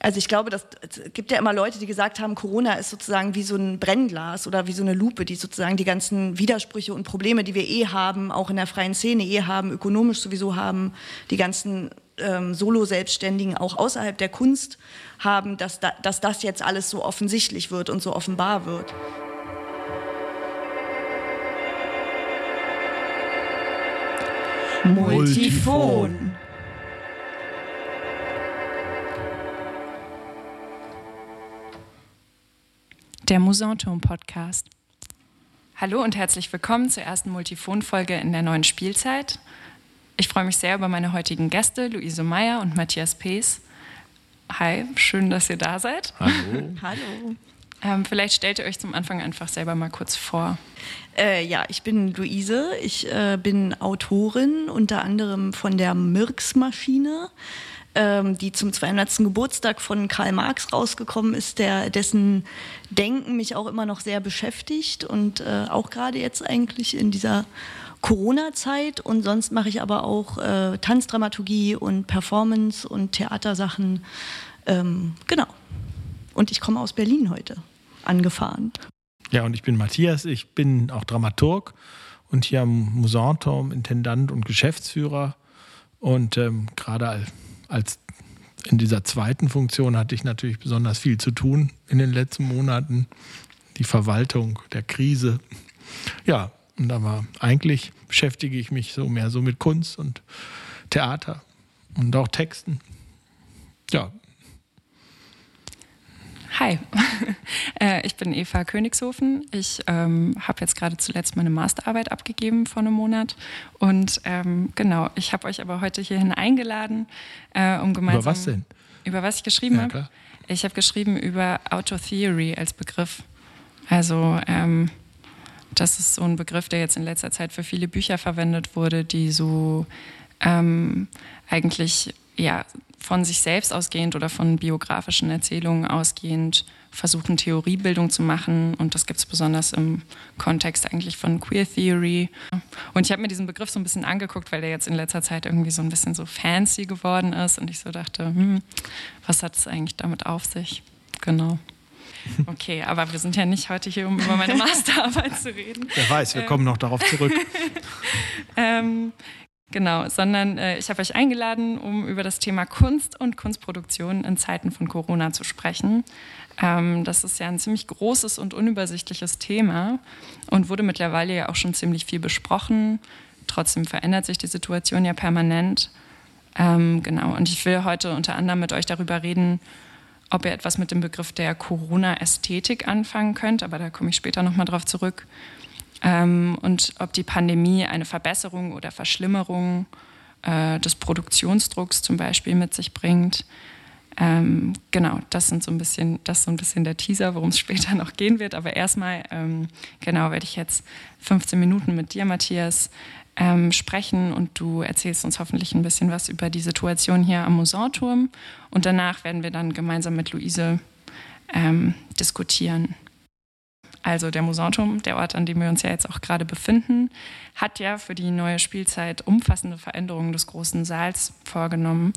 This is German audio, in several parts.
Also ich glaube, das, es gibt ja immer Leute, die gesagt haben, Corona ist sozusagen wie so ein Brennglas oder wie so eine Lupe, die sozusagen die ganzen Widersprüche und Probleme, die wir eh haben, auch in der freien Szene eh haben, ökonomisch sowieso haben, die ganzen ähm, Solo-Selbstständigen auch außerhalb der Kunst haben, dass, da, dass das jetzt alles so offensichtlich wird und so offenbar wird. Multifon. Der Musanturm Podcast. Hallo und herzlich willkommen zur ersten Multifon-Folge in der neuen Spielzeit. Ich freue mich sehr über meine heutigen Gäste, Luise Meyer und Matthias Pees. Hi, schön, dass ihr da seid. Hallo. Hallo. Ähm, vielleicht stellt ihr euch zum Anfang einfach selber mal kurz vor. Äh, ja, ich bin Luise. Ich äh, bin Autorin, unter anderem von der Mirks-Maschine ähm, die zum 200. Geburtstag von Karl Marx rausgekommen ist, der, dessen Denken mich auch immer noch sehr beschäftigt und äh, auch gerade jetzt eigentlich in dieser Corona-Zeit. Und sonst mache ich aber auch äh, Tanzdramaturgie und Performance und Theatersachen. Ähm, genau. Und ich komme aus Berlin heute angefahren. Ja, und ich bin Matthias, ich bin auch Dramaturg und hier am Musanturm Intendant und Geschäftsführer. Und ähm, gerade als in dieser zweiten Funktion hatte ich natürlich besonders viel zu tun in den letzten Monaten. Die Verwaltung der Krise. Ja, und aber eigentlich beschäftige ich mich so mehr so mit Kunst und Theater und auch Texten. Ja, Hi, äh, ich bin Eva Königshofen. Ich ähm, habe jetzt gerade zuletzt meine Masterarbeit abgegeben vor einem Monat. Und ähm, genau, ich habe euch aber heute hierhin eingeladen, äh, um gemeinsam. Über was denn? Über was ich geschrieben ja, habe? Ich habe geschrieben über Autotheory als Begriff. Also, ähm, das ist so ein Begriff, der jetzt in letzter Zeit für viele Bücher verwendet wurde, die so ähm, eigentlich ja, von sich selbst ausgehend oder von biografischen Erzählungen ausgehend versuchen, Theoriebildung zu machen. Und das gibt es besonders im Kontext eigentlich von Queer Theory. Und ich habe mir diesen Begriff so ein bisschen angeguckt, weil der jetzt in letzter Zeit irgendwie so ein bisschen so fancy geworden ist. Und ich so dachte, hm, was hat es eigentlich damit auf sich? Genau. Okay, aber wir sind ja nicht heute hier, um über meine Masterarbeit zu reden. Wer weiß, wir ähm, kommen noch darauf zurück. ähm, Genau, sondern äh, ich habe euch eingeladen, um über das Thema Kunst und Kunstproduktion in Zeiten von Corona zu sprechen. Ähm, das ist ja ein ziemlich großes und unübersichtliches Thema und wurde mittlerweile ja auch schon ziemlich viel besprochen. Trotzdem verändert sich die Situation ja permanent. Ähm, genau, und ich will heute unter anderem mit euch darüber reden, ob ihr etwas mit dem Begriff der Corona-Ästhetik anfangen könnt, aber da komme ich später nochmal drauf zurück ähm, und ob die Pandemie eine Verbesserung oder Verschlimmerung äh, des Produktionsdrucks zum Beispiel mit sich bringt. Ähm, genau, das sind so ein bisschen, das ist so ein bisschen der Teaser, worum es später noch gehen wird. Aber erstmal, ähm, genau, werde ich jetzt 15 Minuten mit dir, Matthias, ähm, sprechen und du erzählst uns hoffentlich ein bisschen was über die Situation hier am Musanturm. Und danach werden wir dann gemeinsam mit Luise ähm, diskutieren. Also der Musanturm, der Ort, an dem wir uns ja jetzt auch gerade befinden, hat ja für die neue Spielzeit umfassende Veränderungen des großen Saals vorgenommen.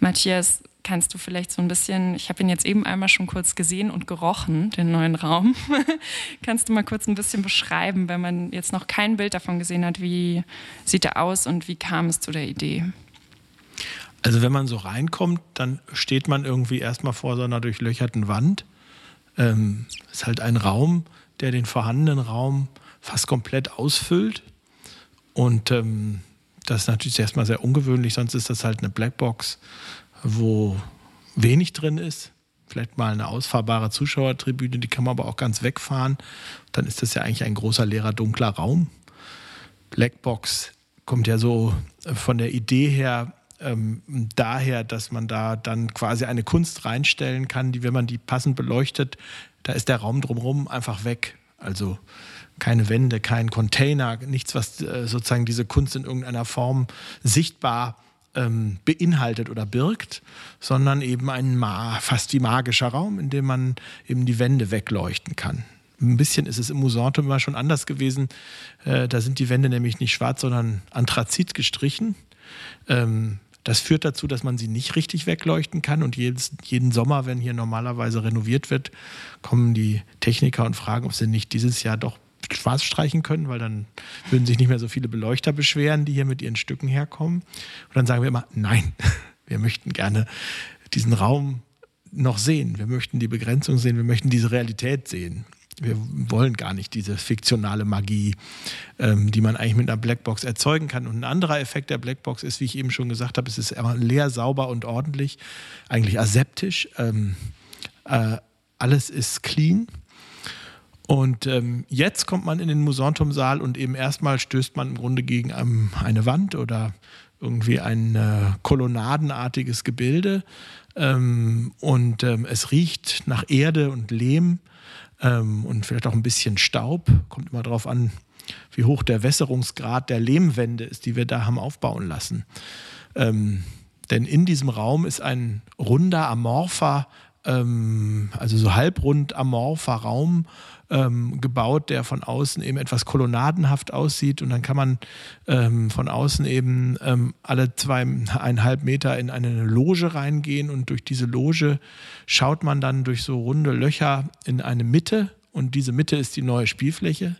Matthias, kannst du vielleicht so ein bisschen, ich habe ihn jetzt eben einmal schon kurz gesehen und gerochen, den neuen Raum. kannst du mal kurz ein bisschen beschreiben, wenn man jetzt noch kein Bild davon gesehen hat, wie sieht er aus und wie kam es zu der Idee? Also wenn man so reinkommt, dann steht man irgendwie erstmal vor so einer durchlöcherten Wand. Ähm, ist halt ein Raum, der den vorhandenen Raum fast komplett ausfüllt. Und ähm, das ist natürlich erstmal sehr ungewöhnlich, sonst ist das halt eine Blackbox, wo wenig drin ist. Vielleicht mal eine ausfahrbare Zuschauertribüne, die kann man aber auch ganz wegfahren. Dann ist das ja eigentlich ein großer leerer, dunkler Raum. Blackbox kommt ja so von der Idee her ähm, daher, dass man da dann quasi eine Kunst reinstellen kann, die, wenn man die passend beleuchtet, da ist der Raum drumherum einfach weg. Also keine Wände, kein Container, nichts, was äh, sozusagen diese Kunst in irgendeiner Form sichtbar ähm, beinhaltet oder birgt, sondern eben ein fast wie magischer Raum, in dem man eben die Wände wegleuchten kann. Ein bisschen ist es im Musantum immer schon anders gewesen. Äh, da sind die Wände nämlich nicht schwarz, sondern anthrazit gestrichen. Ähm, Das führt dazu, dass man sie nicht richtig wegleuchten kann. Und jedes, jeden Sommer, wenn hier normalerweise renoviert wird, kommen die Techniker und fragen, ob sie nicht dieses Jahr doch schwarz streichen können, weil dann würden sich nicht mehr so viele Beleuchter beschweren, die hier mit ihren Stücken herkommen. Und dann sagen wir immer, nein, wir möchten gerne diesen Raum noch sehen. Wir möchten die Begrenzung sehen, wir möchten diese Realität sehen. Wir wollen gar nicht diese fiktionale Magie, ähm, die man eigentlich mit einer Blackbox erzeugen kann. Und ein anderer Effekt der Blackbox ist, wie ich eben schon gesagt habe, es ist immer leer, sauber und ordentlich, eigentlich aseptisch. Ähm, äh, alles ist clean. Und ähm, jetzt kommt man in den Musantum-Saal und eben erstmal stößt man im Grunde gegen ähm, eine Wand oder irgendwie ein äh, kolonnadenartiges Gebilde. Ähm, und ähm, es riecht nach Erde und Lehm ähm, und vielleicht auch ein bisschen Staub. Kommt immer darauf an, wie hoch der Wässerungsgrad der Lehmwände ist, die wir da haben aufbauen lassen. Ähm, denn in diesem Raum ist ein runder, amorpher, ähm, also so halbrund amorpher Raum ähm, gebaut, der von außen eben etwas kolonnadenhaft aussieht. Und dann kann man ähm, von außen eben ähm, alle zweieinhalb Meter in eine Loge reingehen. Und durch diese Loge schaut man dann durch so runde Löcher in eine Mitte. Und diese Mitte ist die neue Spielfläche.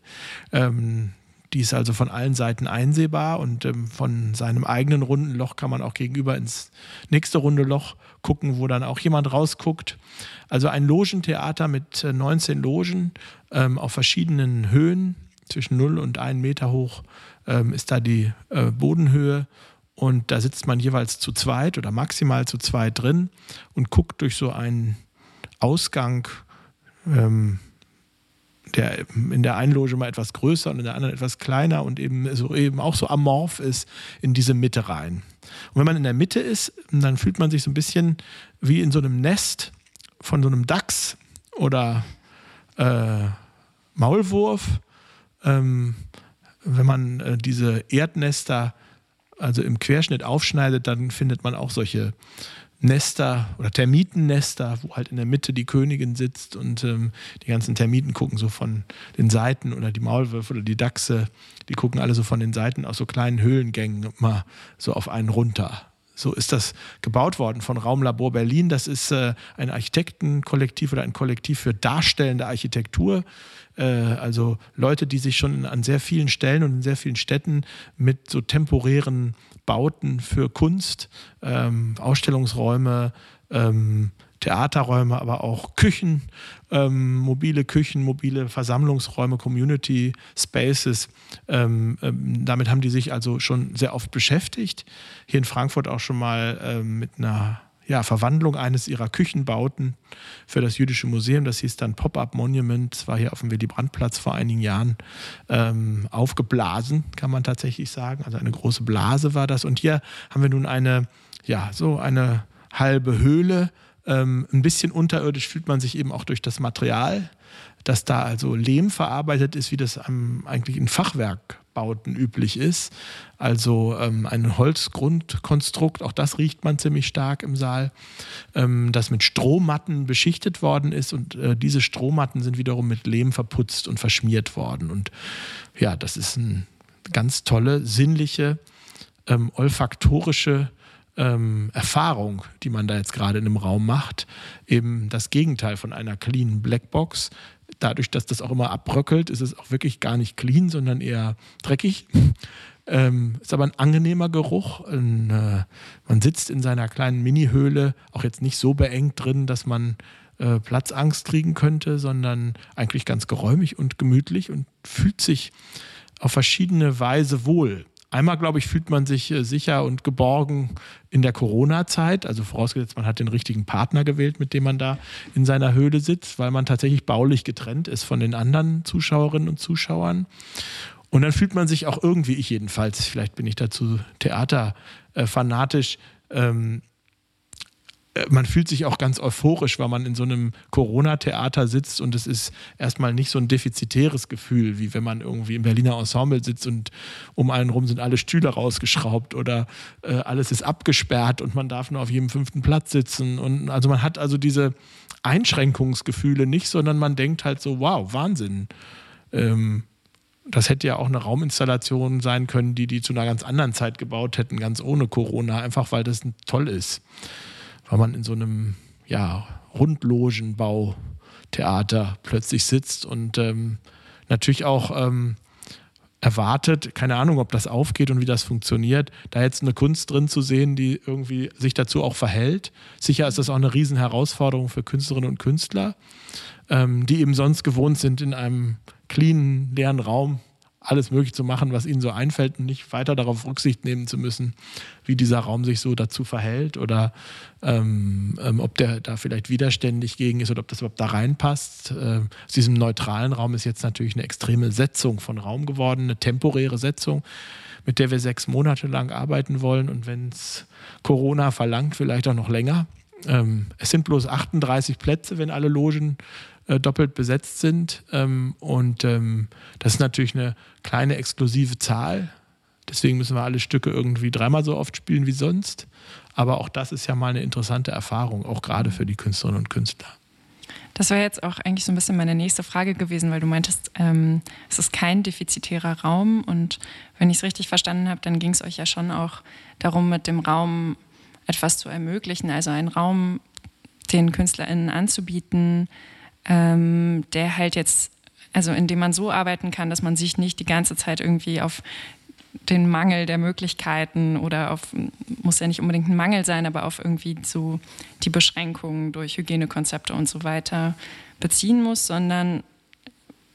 Ähm, die ist also von allen Seiten einsehbar und ähm, von seinem eigenen runden Loch kann man auch gegenüber ins nächste runde Loch gucken, wo dann auch jemand rausguckt. Also ein Logentheater mit 19 äh, Logen ähm, auf verschiedenen Höhen, zwischen 0 und 1 Meter hoch ähm, ist da die äh, Bodenhöhe. Und da sitzt man jeweils zu zweit oder maximal zu zweit drin und guckt durch so einen Ausgang ähm, der in der einen Loge mal etwas größer und in der anderen etwas kleiner und eben, so, eben auch so amorph ist, in diese Mitte rein. Und wenn man in der Mitte ist, dann fühlt man sich so ein bisschen wie in so einem Nest von so einem Dachs oder äh, Maulwurf. Ähm, wenn man äh, diese Erdnester also im Querschnitt aufschneidet, dann findet man auch solche Nester oder Termitennester, wo halt in der Mitte die Königin sitzt und ähm, die ganzen Termiten gucken so von den Seiten oder die Maulwürfe oder die Dachse, die gucken alle so von den Seiten aus so kleinen Höhlengängen mal so auf einen runter. So ist das gebaut worden von Raumlabor Berlin. Das ist äh, ein Architektenkollektiv oder ein Kollektiv für darstellende Architektur. Äh, also Leute, die sich schon an sehr vielen Stellen und in sehr vielen Städten mit so temporären Bauten für Kunst, ähm, Ausstellungsräume, ähm, Theaterräume, aber auch Küchen, ähm, mobile Küchen, mobile Versammlungsräume, Community Spaces. Ähm, ähm, damit haben die sich also schon sehr oft beschäftigt. Hier in Frankfurt auch schon mal ähm, mit einer ja, Verwandlung eines ihrer Küchenbauten für das Jüdische Museum. Das hieß dann Pop-Up Monument. Das war hier auf dem Willy-Brandt-Platz vor einigen Jahren ähm, aufgeblasen, kann man tatsächlich sagen. Also eine große Blase war das. Und hier haben wir nun eine, ja, so eine halbe Höhle ähm, ein bisschen unterirdisch fühlt man sich eben auch durch das Material, dass da also Lehm verarbeitet ist, wie das eigentlich in Fachwerkbauten üblich ist. Also ähm, ein Holzgrundkonstrukt, auch das riecht man ziemlich stark im Saal, ähm, das mit Strohmatten beschichtet worden ist und äh, diese Strohmatten sind wiederum mit Lehm verputzt und verschmiert worden. Und ja, das ist eine ganz tolle, sinnliche, ähm, olfaktorische ähm, Erfahrung, die man da jetzt gerade in einem Raum macht, eben das Gegenteil von einer clean Blackbox. Dadurch, dass das auch immer abbröckelt, ist es auch wirklich gar nicht clean, sondern eher dreckig. Ähm, ist aber ein angenehmer Geruch. Ein, äh, man sitzt in seiner kleinen Mini-Höhle, auch jetzt nicht so beengt drin, dass man äh, Platzangst kriegen könnte, sondern eigentlich ganz geräumig und gemütlich und fühlt sich auf verschiedene Weise wohl. Einmal, glaube ich, fühlt man sich äh, sicher und geborgen in der Corona-Zeit, also vorausgesetzt, man hat den richtigen Partner gewählt, mit dem man da in seiner Höhle sitzt, weil man tatsächlich baulich getrennt ist von den anderen Zuschauerinnen und Zuschauern. Und dann fühlt man sich auch irgendwie, ich jedenfalls, vielleicht bin ich dazu theaterfanatisch, ähm, äh, man fühlt sich auch ganz euphorisch, weil man in so einem Corona-Theater sitzt und es ist erstmal nicht so ein defizitäres Gefühl, wie wenn man irgendwie im Berliner Ensemble sitzt und um einen rum sind alle Stühle rausgeschraubt oder äh, alles ist abgesperrt und man darf nur auf jedem fünften Platz sitzen. Und also man hat also diese Einschränkungsgefühle nicht, sondern man denkt halt so, wow, Wahnsinn. Ähm, das hätte ja auch eine Rauminstallation sein können, die die zu einer ganz anderen Zeit gebaut hätten, ganz ohne Corona, einfach weil das toll ist. Weil man in so einem ja, Rundlogenbau-Theater plötzlich sitzt und ähm, natürlich auch ähm, erwartet, keine Ahnung, ob das aufgeht und wie das funktioniert, da jetzt eine Kunst drin zu sehen, die irgendwie sich dazu auch verhält. Sicher ist das auch eine Riesenherausforderung für Künstlerinnen und Künstler, ähm, die eben sonst gewohnt sind, in einem cleanen, leeren Raum alles möglich zu machen, was ihnen so einfällt und nicht weiter darauf Rücksicht nehmen zu müssen, wie dieser Raum sich so dazu verhält oder ähm, ähm, ob der da vielleicht widerständig gegen ist oder ob das überhaupt da reinpasst. Äh, aus diesem neutralen Raum ist jetzt natürlich eine extreme Setzung von Raum geworden, eine temporäre Setzung, mit der wir sechs Monate lang arbeiten wollen und wenn es Corona verlangt, vielleicht auch noch länger. Ähm, es sind bloß 38 Plätze, wenn alle Logen äh, doppelt besetzt sind. Ähm, und ähm, das ist natürlich eine kleine exklusive Zahl. Deswegen müssen wir alle Stücke irgendwie dreimal so oft spielen wie sonst. Aber auch das ist ja mal eine interessante Erfahrung, auch gerade für die Künstlerinnen und Künstler. Das wäre jetzt auch eigentlich so ein bisschen meine nächste Frage gewesen, weil du meintest, ähm, es ist kein defizitärer Raum. Und wenn ich es richtig verstanden habe, dann ging es euch ja schon auch darum, mit dem Raum etwas zu ermöglichen, also einen Raum den KünstlerInnen anzubieten, ähm, der halt jetzt, also in dem man so arbeiten kann, dass man sich nicht die ganze Zeit irgendwie auf den Mangel der Möglichkeiten oder auf, muss ja nicht unbedingt ein Mangel sein, aber auf irgendwie so die Beschränkungen durch Hygienekonzepte und so weiter beziehen muss, sondern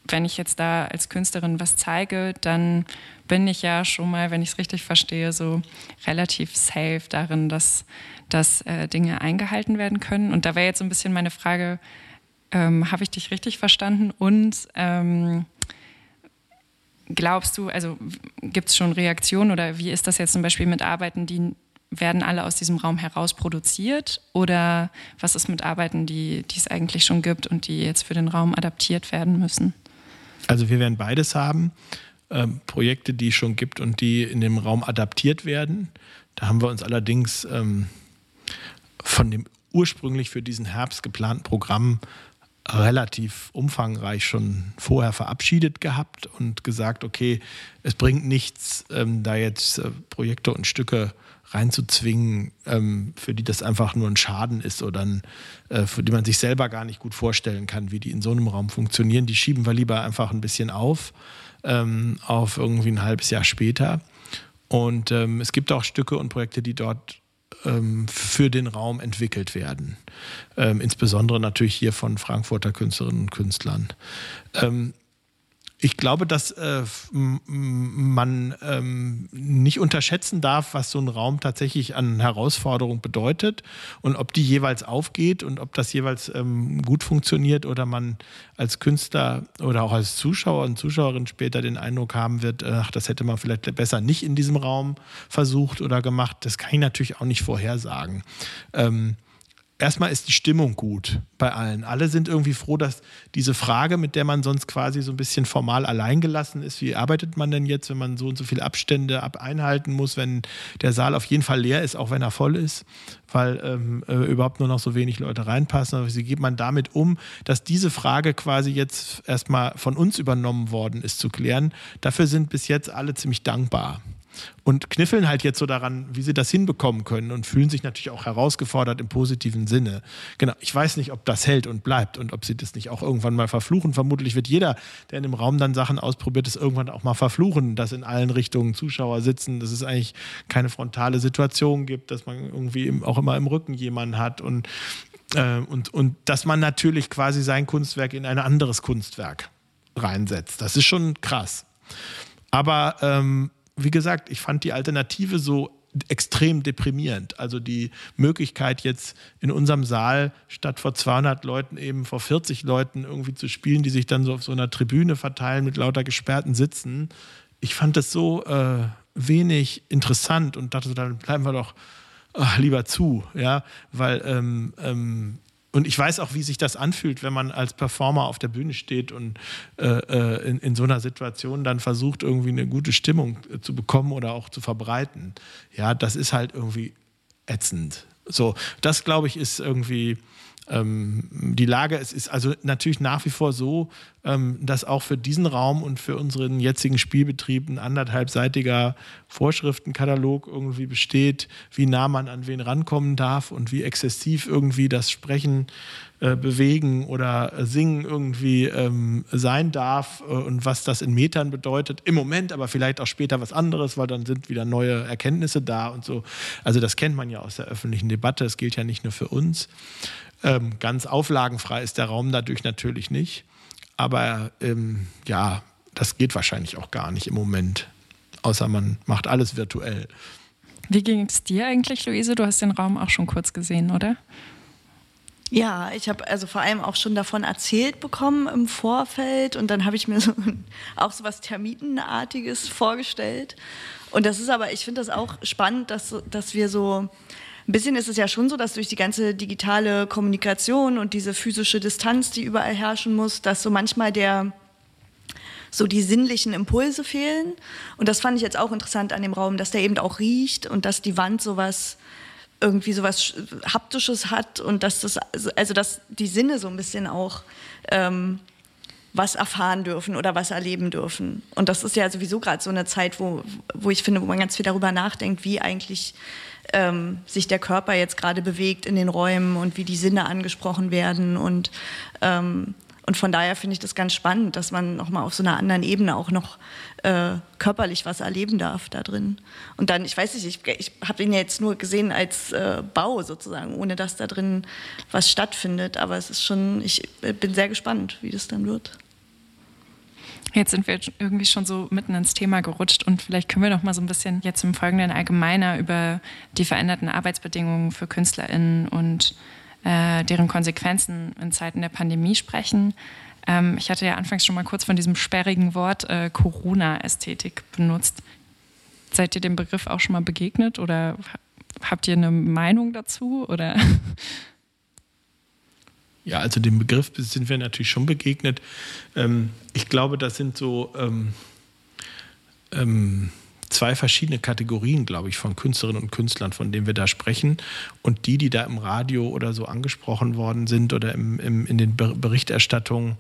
wenn ich jetzt da als Künstlerin was zeige, dann bin ich ja schon mal, wenn ich es richtig verstehe, so relativ safe darin, dass, dass äh, Dinge eingehalten werden können. Und da wäre jetzt so ein bisschen meine Frage, ähm, Habe ich dich richtig verstanden? Und ähm, glaubst du, also gibt es schon Reaktionen oder wie ist das jetzt zum Beispiel mit Arbeiten, die werden alle aus diesem Raum heraus produziert? Oder was ist mit Arbeiten, die, es eigentlich schon gibt und die jetzt für den Raum adaptiert werden müssen? Also wir werden beides haben. Ähm, Projekte, die es schon gibt und die in dem Raum adaptiert werden. Da haben wir uns allerdings ähm, von dem ursprünglich für diesen Herbst geplanten Programm relativ umfangreich schon vorher verabschiedet gehabt und gesagt, okay, es bringt nichts, ähm, da jetzt äh, Projekte und Stücke reinzuzwingen, ähm, für die das einfach nur ein Schaden ist oder ein, äh, für die man sich selber gar nicht gut vorstellen kann, wie die in so einem Raum funktionieren. Die schieben wir lieber einfach ein bisschen auf, ähm, auf irgendwie ein halbes Jahr später. Und ähm, es gibt auch Stücke und Projekte, die dort ähm, für den Raum entwickelt werden. Ähm, insbesondere natürlich hier von Frankfurter Künstlerinnen und Künstlern. Ähm, ich glaube, dass äh, man ähm, nicht unterschätzen darf, was so ein Raum tatsächlich an Herausforderung bedeutet und ob die jeweils aufgeht und ob das jeweils ähm, gut funktioniert oder man als Künstler oder auch als Zuschauer und Zuschauerin später den Eindruck haben wird, ach, das hätte man vielleicht besser nicht in diesem Raum versucht oder gemacht. Das kann ich natürlich auch nicht vorhersagen. Ähm, erstmal ist die Stimmung gut bei allen. Alle sind irgendwie froh, dass diese Frage, mit der man sonst quasi so ein bisschen formal alleingelassen ist, wie arbeitet man denn jetzt, wenn man so und so viele Abstände ab einhalten muss, wenn der Saal auf jeden Fall leer ist, auch wenn er voll ist, weil ähm, äh, überhaupt nur noch so wenig Leute reinpassen. Aber wie geht man damit um, dass diese Frage quasi jetzt erstmal von uns übernommen worden ist zu klären? Dafür sind bis jetzt alle ziemlich dankbar und kniffeln halt jetzt so daran, wie sie das hinbekommen können und fühlen sich natürlich auch herausgefordert im positiven Sinne. Genau, ich weiß nicht, ob das hält und bleibt und ob sie das nicht auch irgendwann mal verfluchen. Vermutlich wird jeder, der in dem Raum dann Sachen ausprobiert, es irgendwann auch mal verfluchen, dass in allen Richtungen Zuschauer sitzen, dass es eigentlich keine frontale Situation gibt, dass man irgendwie auch immer im Rücken jemanden hat und, äh, und, und dass man natürlich quasi sein Kunstwerk in ein anderes Kunstwerk reinsetzt. Das ist schon krass. Aber ähm, wie gesagt, ich fand die Alternative so extrem deprimierend. Also die Möglichkeit jetzt in unserem Saal statt vor 200 Leuten eben vor 40 Leuten irgendwie zu spielen, die sich dann so auf so einer Tribüne verteilen mit lauter gesperrten Sitzen. Ich fand das so äh, wenig interessant und dachte, dann bleiben wir doch ach, lieber zu, ja, weil ähm, ähm, und ich weiß auch, wie sich das anfühlt, wenn man als Performer auf der Bühne steht und äh, äh, in, in, so einer Situation dann versucht, irgendwie eine gute Stimmung äh, zu bekommen oder auch zu verbreiten. Ja, das ist halt irgendwie ätzend. So, das glaube ich ist irgendwie ähm, die Lage, es ist also natürlich nach wie vor so, ähm, dass auch für diesen Raum und für unseren jetzigen Spielbetrieb ein anderthalbseitiger Vorschriftenkatalog irgendwie besteht, wie nah man an wen rankommen darf und wie exzessiv irgendwie das Sprechen äh, bewegen oder singen irgendwie ähm, sein darf äh, und was das in Metern bedeutet. Im Moment, aber vielleicht auch später was anderes, weil dann sind wieder neue Erkenntnisse da und so. Also das kennt man ja aus der öffentlichen Debatte. Es gilt ja nicht nur für uns. Ähm, ganz auflagenfrei ist der Raum dadurch natürlich nicht. Aber ähm, ja, das geht wahrscheinlich auch gar nicht im Moment. Außer man macht alles virtuell. Wie ging es dir eigentlich, Luise? Du hast den Raum auch schon kurz gesehen, oder? Ja, ich habe also vor allem auch schon davon erzählt bekommen im Vorfeld und dann habe ich mir so, auch so was Termitenartiges vorgestellt. Und das ist aber, ich finde das auch spannend, dass, dass wir so, ein bisschen ist es ja schon so, dass durch die ganze digitale Kommunikation und diese physische Distanz, die überall herrschen muss, dass so manchmal der, so die sinnlichen Impulse fehlen. Und das fand ich jetzt auch interessant an dem Raum, dass der eben auch riecht und dass die Wand sowas irgendwie sowas Haptisches hat und dass das, also dass die Sinne so ein bisschen auch ähm, was erfahren dürfen oder was erleben dürfen. Und das ist ja sowieso gerade so eine Zeit, wo, wo ich finde, wo man ganz viel darüber nachdenkt, wie eigentlich ähm, sich der Körper jetzt gerade bewegt in den Räumen und wie die Sinne angesprochen werden und ähm, und von daher finde ich das ganz spannend, dass man nochmal auf so einer anderen Ebene auch noch äh, körperlich was erleben darf da drin. Und dann, ich weiß nicht, ich, ich habe ihn ja jetzt nur gesehen als äh, Bau sozusagen, ohne dass da drin was stattfindet. Aber es ist schon, ich bin sehr gespannt, wie das dann wird. Jetzt sind wir irgendwie schon so mitten ins Thema gerutscht und vielleicht können wir noch mal so ein bisschen jetzt im Folgenden allgemeiner über die veränderten Arbeitsbedingungen für KünstlerInnen und äh, deren Konsequenzen in Zeiten der Pandemie sprechen. Ähm, ich hatte ja anfangs schon mal kurz von diesem sperrigen Wort äh, Corona-Ästhetik benutzt. Seid ihr dem Begriff auch schon mal begegnet oder habt ihr eine Meinung dazu? Oder? Ja, also dem Begriff sind wir natürlich schon begegnet. Ähm, ich glaube, das sind so ähm, ähm, zwei verschiedene Kategorien, glaube ich, von Künstlerinnen und Künstlern, von denen wir da sprechen. Und die, die da im Radio oder so angesprochen worden sind oder im, im, in den Berichterstattungen,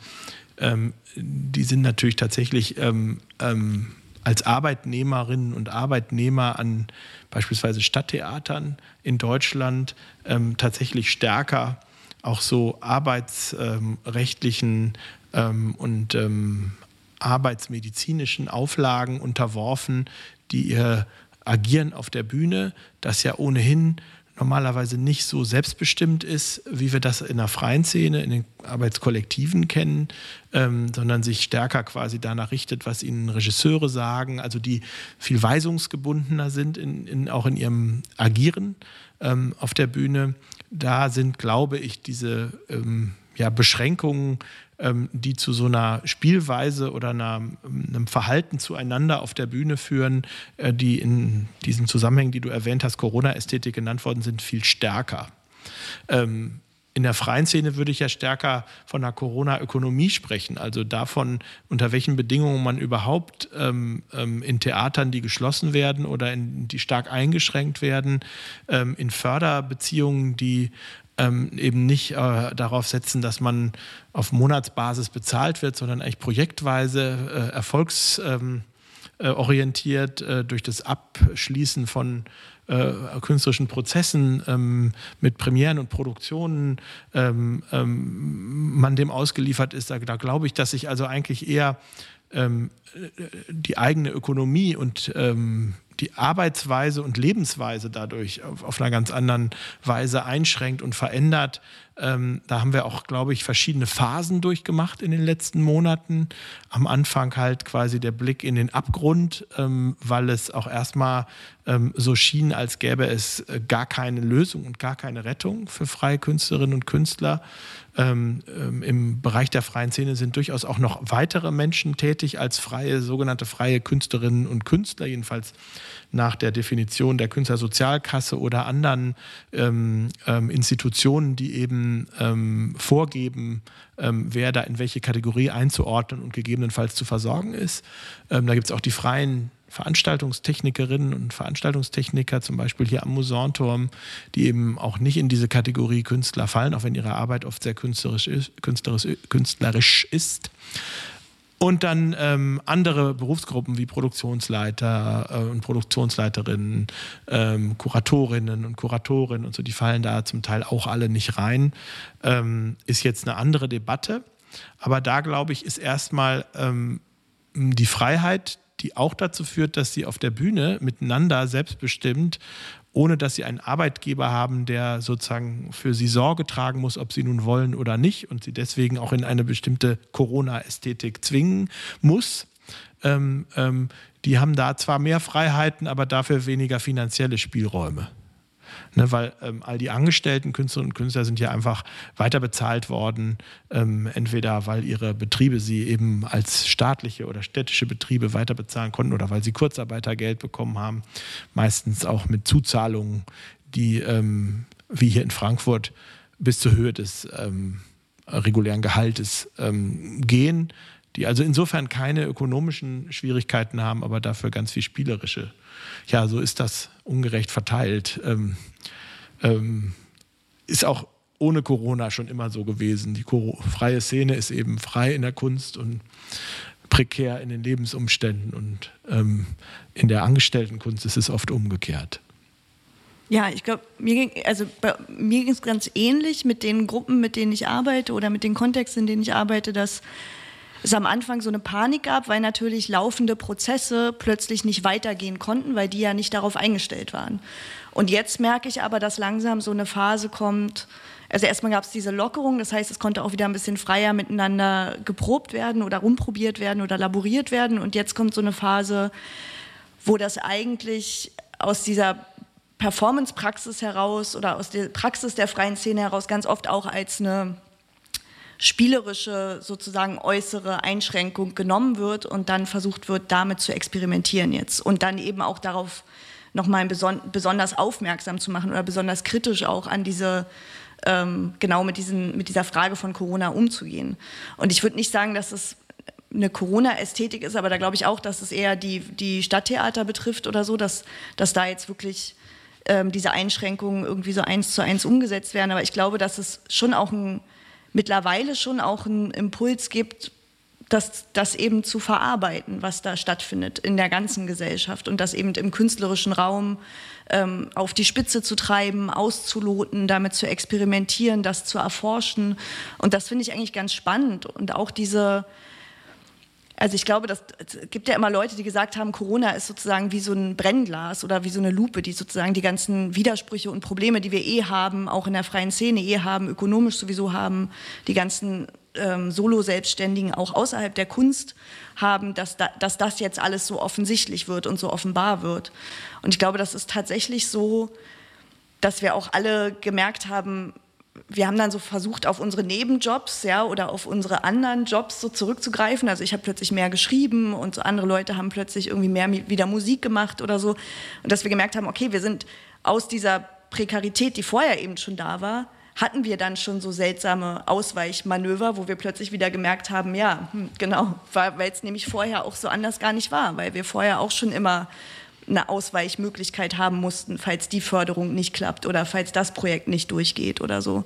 ähm, die sind natürlich tatsächlich ähm, ähm, als Arbeitnehmerinnen und Arbeitnehmer an beispielsweise Stadttheatern in Deutschland ähm, tatsächlich stärker auch so arbeitsrechtlichen ähm, und ähm, arbeitsmedizinischen Auflagen unterworfen, die ihr Agieren auf der Bühne, das ja ohnehin normalerweise nicht so selbstbestimmt ist, wie wir das in der freien Szene, in den Arbeitskollektiven kennen, ähm, sondern sich stärker quasi danach richtet, was ihnen Regisseure sagen, also die viel weisungsgebundener sind, in, in, auch in ihrem Agieren ähm, auf der Bühne. Da sind, glaube ich, diese ähm, ja, Beschränkungen ähm, die zu so einer Spielweise oder einer, einem Verhalten zueinander auf der Bühne führen, äh, die in diesen Zusammenhängen, die du erwähnt hast, Corona-Ästhetik genannt worden sind, viel stärker. Ähm, in der freien Szene würde ich ja stärker von einer Corona-Ökonomie sprechen, also davon, unter welchen Bedingungen man überhaupt ähm, ähm, in Theatern, die geschlossen werden oder in, die stark eingeschränkt werden, ähm, in Förderbeziehungen, die ähm, eben nicht äh, darauf setzen, dass man auf Monatsbasis bezahlt wird, sondern eigentlich projektweise äh, erfolgsorientiert ähm, äh, durch das Abschließen von äh, künstlerischen Prozessen ähm, mit Premieren und Produktionen ähm, ähm, man dem ausgeliefert ist. Da, da glaube ich, dass sich also eigentlich eher ähm, die eigene Ökonomie und ähm, die Arbeitsweise und Lebensweise dadurch auf, auf, einer ganz anderen Weise einschränkt und verändert. Ähm, da haben wir auch, glaube ich, verschiedene Phasen durchgemacht in den letzten Monaten. Am Anfang halt quasi der Blick in den Abgrund, ähm, weil es auch erstmal ähm, so schien, als gäbe es äh, gar keine Lösung und gar keine Rettung für freie Künstlerinnen und Künstler. Ähm, ähm, Im Bereich der freien Szene sind durchaus auch noch weitere Menschen tätig als freie, sogenannte freie Künstlerinnen und Künstler, jedenfalls nach der Definition der Künstlersozialkasse oder anderen ähm, ähm, Institutionen, die eben ähm, vorgeben, ähm, wer da in welche Kategorie einzuordnen und gegebenenfalls zu versorgen ist. Ähm, da gibt es auch die freien Veranstaltungstechnikerinnen und Veranstaltungstechniker, zum Beispiel hier am Musanturm, die eben auch nicht in diese Kategorie Künstler fallen, auch wenn ihre Arbeit oft sehr künstlerisch ist. Künstlerisch, künstlerisch ist. Und dann ähm, andere Berufsgruppen wie Produktionsleiter äh, und Produktionsleiterinnen, ähm, Kuratorinnen und Kuratorinnen und so, die fallen da zum Teil auch alle nicht rein. Ähm, ist jetzt eine andere Debatte. Aber da, glaube ich, ist erstmal ähm, die Freiheit, die auch dazu führt, dass sie auf der Bühne miteinander selbstbestimmt ohne dass sie einen Arbeitgeber haben, der sozusagen für sie Sorge tragen muss, ob sie nun wollen oder nicht und sie deswegen auch in eine bestimmte Corona-Ästhetik zwingen muss. Ähm, ähm, die haben da zwar mehr Freiheiten, aber dafür weniger finanzielle Spielräume. Ne, weil ähm, all die angestellten Künstlerinnen und Künstler sind ja einfach weiter bezahlt worden, ähm, entweder weil ihre Betriebe sie eben als staatliche oder städtische Betriebe weiter bezahlen konnten oder weil sie Kurzarbeitergeld bekommen haben, meistens auch mit Zuzahlungen, die ähm, wie hier in Frankfurt bis zur Höhe des ähm, regulären Gehaltes ähm, gehen die also insofern keine ökonomischen Schwierigkeiten haben, aber dafür ganz viel spielerische. Ja, so ist das ungerecht verteilt. Ähm, ähm, ist auch ohne Corona schon immer so gewesen. Die freie Szene ist eben frei in der Kunst und prekär in den Lebensumständen und ähm, in der Angestelltenkunst ist es oft umgekehrt. Ja, ich glaube, mir ging also mir ging es ganz ähnlich mit den Gruppen, mit denen ich arbeite oder mit den Kontexten, in denen ich arbeite, dass es am Anfang so eine Panik gab, weil natürlich laufende Prozesse plötzlich nicht weitergehen konnten, weil die ja nicht darauf eingestellt waren. Und jetzt merke ich aber, dass langsam so eine Phase kommt. Also erstmal gab es diese Lockerung, das heißt, es konnte auch wieder ein bisschen freier miteinander geprobt werden oder rumprobiert werden oder laboriert werden. Und jetzt kommt so eine Phase, wo das eigentlich aus dieser Performance-Praxis heraus oder aus der Praxis der freien Szene heraus ganz oft auch als eine spielerische sozusagen äußere Einschränkung genommen wird und dann versucht wird, damit zu experimentieren jetzt und dann eben auch darauf nochmal beson besonders aufmerksam zu machen oder besonders kritisch auch an diese ähm, genau mit, diesen, mit dieser Frage von Corona umzugehen. Und ich würde nicht sagen, dass es eine Corona-Ästhetik ist, aber da glaube ich auch, dass es eher die, die Stadttheater betrifft oder so, dass, dass da jetzt wirklich ähm, diese Einschränkungen irgendwie so eins zu eins umgesetzt werden. Aber ich glaube, dass es schon auch ein mittlerweile schon auch einen Impuls gibt, das, das eben zu verarbeiten, was da stattfindet in der ganzen Gesellschaft und das eben im künstlerischen Raum ähm, auf die Spitze zu treiben, auszuloten, damit zu experimentieren, das zu erforschen. Und das finde ich eigentlich ganz spannend. Und auch diese, also ich glaube, das, es gibt ja immer Leute, die gesagt haben, Corona ist sozusagen wie so ein Brennglas oder wie so eine Lupe, die sozusagen die ganzen Widersprüche und Probleme, die wir eh haben, auch in der freien Szene eh haben, ökonomisch sowieso haben, die ganzen ähm, Solo-Selbstständigen auch außerhalb der Kunst haben, dass, da, dass das jetzt alles so offensichtlich wird und so offenbar wird. Und ich glaube, das ist tatsächlich so, dass wir auch alle gemerkt haben, wir haben dann so versucht, auf unsere Nebenjobs ja, oder auf unsere anderen Jobs so zurückzugreifen. Also ich habe plötzlich mehr geschrieben und so andere Leute haben plötzlich irgendwie mehr wieder Musik gemacht oder so. Und dass wir gemerkt haben, okay, wir sind aus dieser Prekarität, die vorher eben schon da war, hatten wir dann schon so seltsame Ausweichmanöver, wo wir plötzlich wieder gemerkt haben, ja, hm, genau, weil es nämlich vorher auch so anders gar nicht war, weil wir vorher auch schon immer eine Ausweichmöglichkeit haben mussten, falls die Förderung nicht klappt oder falls das Projekt nicht durchgeht oder so.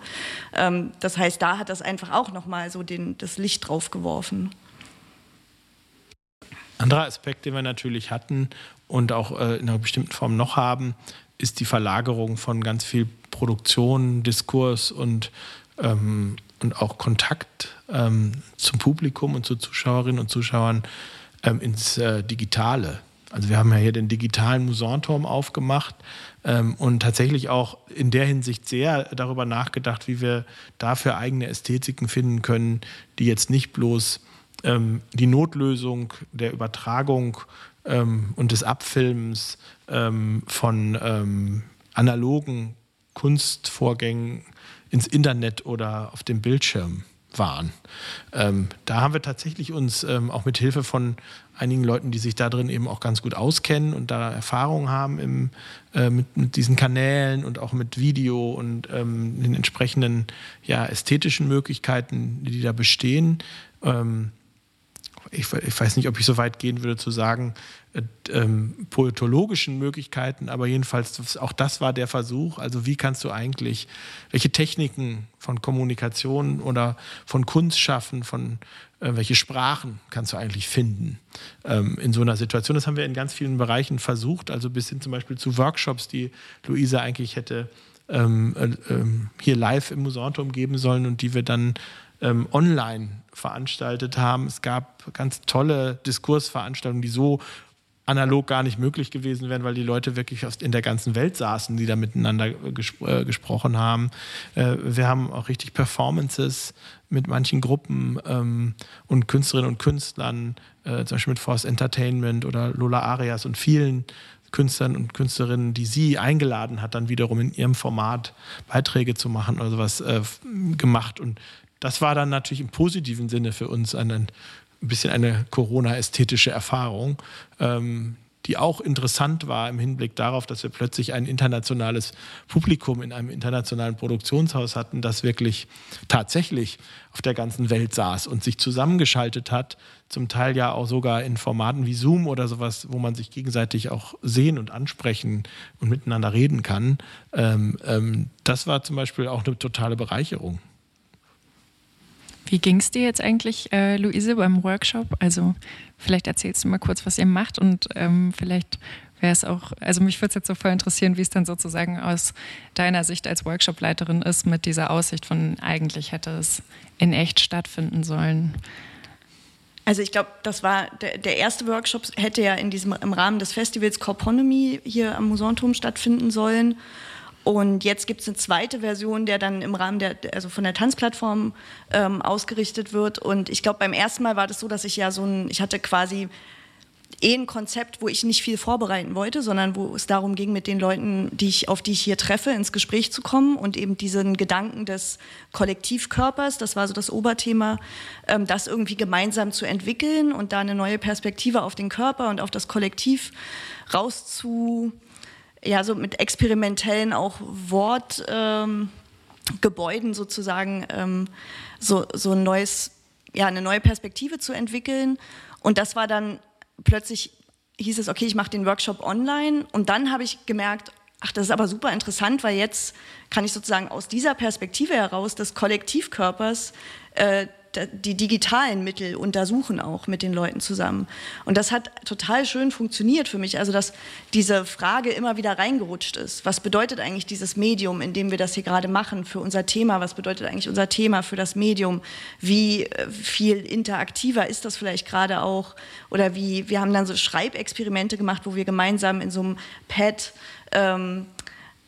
Ähm, das heißt, da hat das einfach auch nochmal so den, das Licht drauf geworfen. Anderer Aspekt, den wir natürlich hatten und auch äh, in einer bestimmten Form noch haben, ist die Verlagerung von ganz viel Produktion, Diskurs und, ähm, und auch Kontakt ähm, zum Publikum und zu Zuschauerinnen und Zuschauern ähm, ins äh, Digitale. Also wir haben ja hier den digitalen Musanturm aufgemacht ähm, und tatsächlich auch in der Hinsicht sehr darüber nachgedacht, wie wir dafür eigene Ästhetiken finden können, die jetzt nicht bloß ähm, die Notlösung der Übertragung ähm, und des Abfilmens ähm, von ähm, analogen Kunstvorgängen ins Internet oder auf dem Bildschirm waren. Ähm, da haben wir tatsächlich uns ähm, auch mit Hilfe von einigen Leuten, die sich da drin eben auch ganz gut auskennen und da Erfahrung haben im, äh, mit, mit, diesen Kanälen und auch mit Video und ähm, den entsprechenden ja, ästhetischen Möglichkeiten, die da bestehen. Ähm, ich, ich, weiß nicht, ob ich so weit gehen würde zu sagen, äh, ähm, poetologischen Möglichkeiten, aber jedenfalls auch das war der Versuch. Also wie kannst du eigentlich, welche Techniken von Kommunikation oder von Kunst schaffen, von äh, welche Sprachen kannst du eigentlich finden ähm, in so einer Situation? Das haben wir in ganz vielen Bereichen versucht, also bis hin zum Beispiel zu Workshops, die Luisa eigentlich hätte ähm, äh, ähm, hier live im Musanturm geben sollen und die wir dann ähm, online veranstaltet haben. Es gab ganz tolle Diskursveranstaltungen, die so analog gar nicht möglich gewesen wären, weil die Leute wirklich in der ganzen Welt saßen, die da miteinander gespr äh, gesprochen haben. Äh, wir haben auch richtig Performances mit manchen Gruppen ähm, und Künstlerinnen und Künstlern, äh, zum Beispiel mit Force Entertainment oder Lola Arias und vielen Künstlern und Künstlerinnen, die sie eingeladen hat, dann wiederum in ihrem Format Beiträge zu machen oder sowas äh, gemacht. Und das war dann natürlich im positiven Sinne für uns ein, bisschen eine Corona-ästhetische Erfahrung, ähm, die auch interessant war im Hinblick darauf, dass wir plötzlich ein internationales Publikum in einem internationalen Produktionshaus hatten, das wirklich tatsächlich auf der ganzen Welt saß und sich zusammengeschaltet hat, zum Teil ja auch sogar in Formaten wie Zoom oder sowas, wo man sich gegenseitig auch sehen und ansprechen und miteinander reden kann. Ähm, ähm, das war zum Beispiel auch eine totale Bereicherung. Wie ging es dir jetzt eigentlich, äh, Luise, beim Workshop? Also vielleicht erzählst du mal kurz, was ihr macht und ähm, vielleicht wäre es auch, also mich würde es jetzt so voll interessieren, wie es dann sozusagen aus deiner Sicht als Workshopleiterin ist mit dieser Aussicht von eigentlich hätte es in echt stattfinden sollen. Also ich glaube, das war der, der, erste Workshop hätte ja in diesem im Rahmen des Festivals Corponomy hier am Musanturm stattfinden sollen. Und jetzt gibt es eine zweite Version, der dann im Rahmen der, also von der Tanzplattform ähm, ausgerichtet wird. Und ich glaube, beim ersten Mal war das so, dass ich ja so ein, ich hatte quasi eh ein Konzept, wo ich nicht viel vorbereiten wollte, sondern wo es darum ging, mit den Leuten, die ich, auf die ich hier treffe, ins Gespräch zu kommen und eben diesen Gedanken des Kollektivkörpers, das war so das Oberthema, ähm, das irgendwie gemeinsam zu entwickeln und da eine neue Perspektive auf den Körper und auf das Kollektiv rauszu ja, so mit experimentellen auch Wortgebäuden ähm, sozusagen ähm, so, so ein neues, ja, eine neue Perspektive zu entwickeln. Und das war dann plötzlich, hieß es, okay, ich mache den Workshop online. Und dann habe ich gemerkt, ach, das ist aber super interessant, weil jetzt kann ich sozusagen aus dieser Perspektive heraus des Kollektivkörpers äh, die digitalen Mittel untersuchen auch mit den Leuten zusammen. Und das hat total schön funktioniert für mich. Also, dass diese Frage immer wieder reingerutscht ist. Was bedeutet eigentlich dieses Medium, in dem wir das hier gerade machen, für unser Thema? Was bedeutet eigentlich unser Thema für das Medium? Wie äh, viel interaktiver ist das vielleicht gerade auch? Oder wie, wir haben dann so Schreibexperimente gemacht, wo wir gemeinsam in so einem Pad ähm,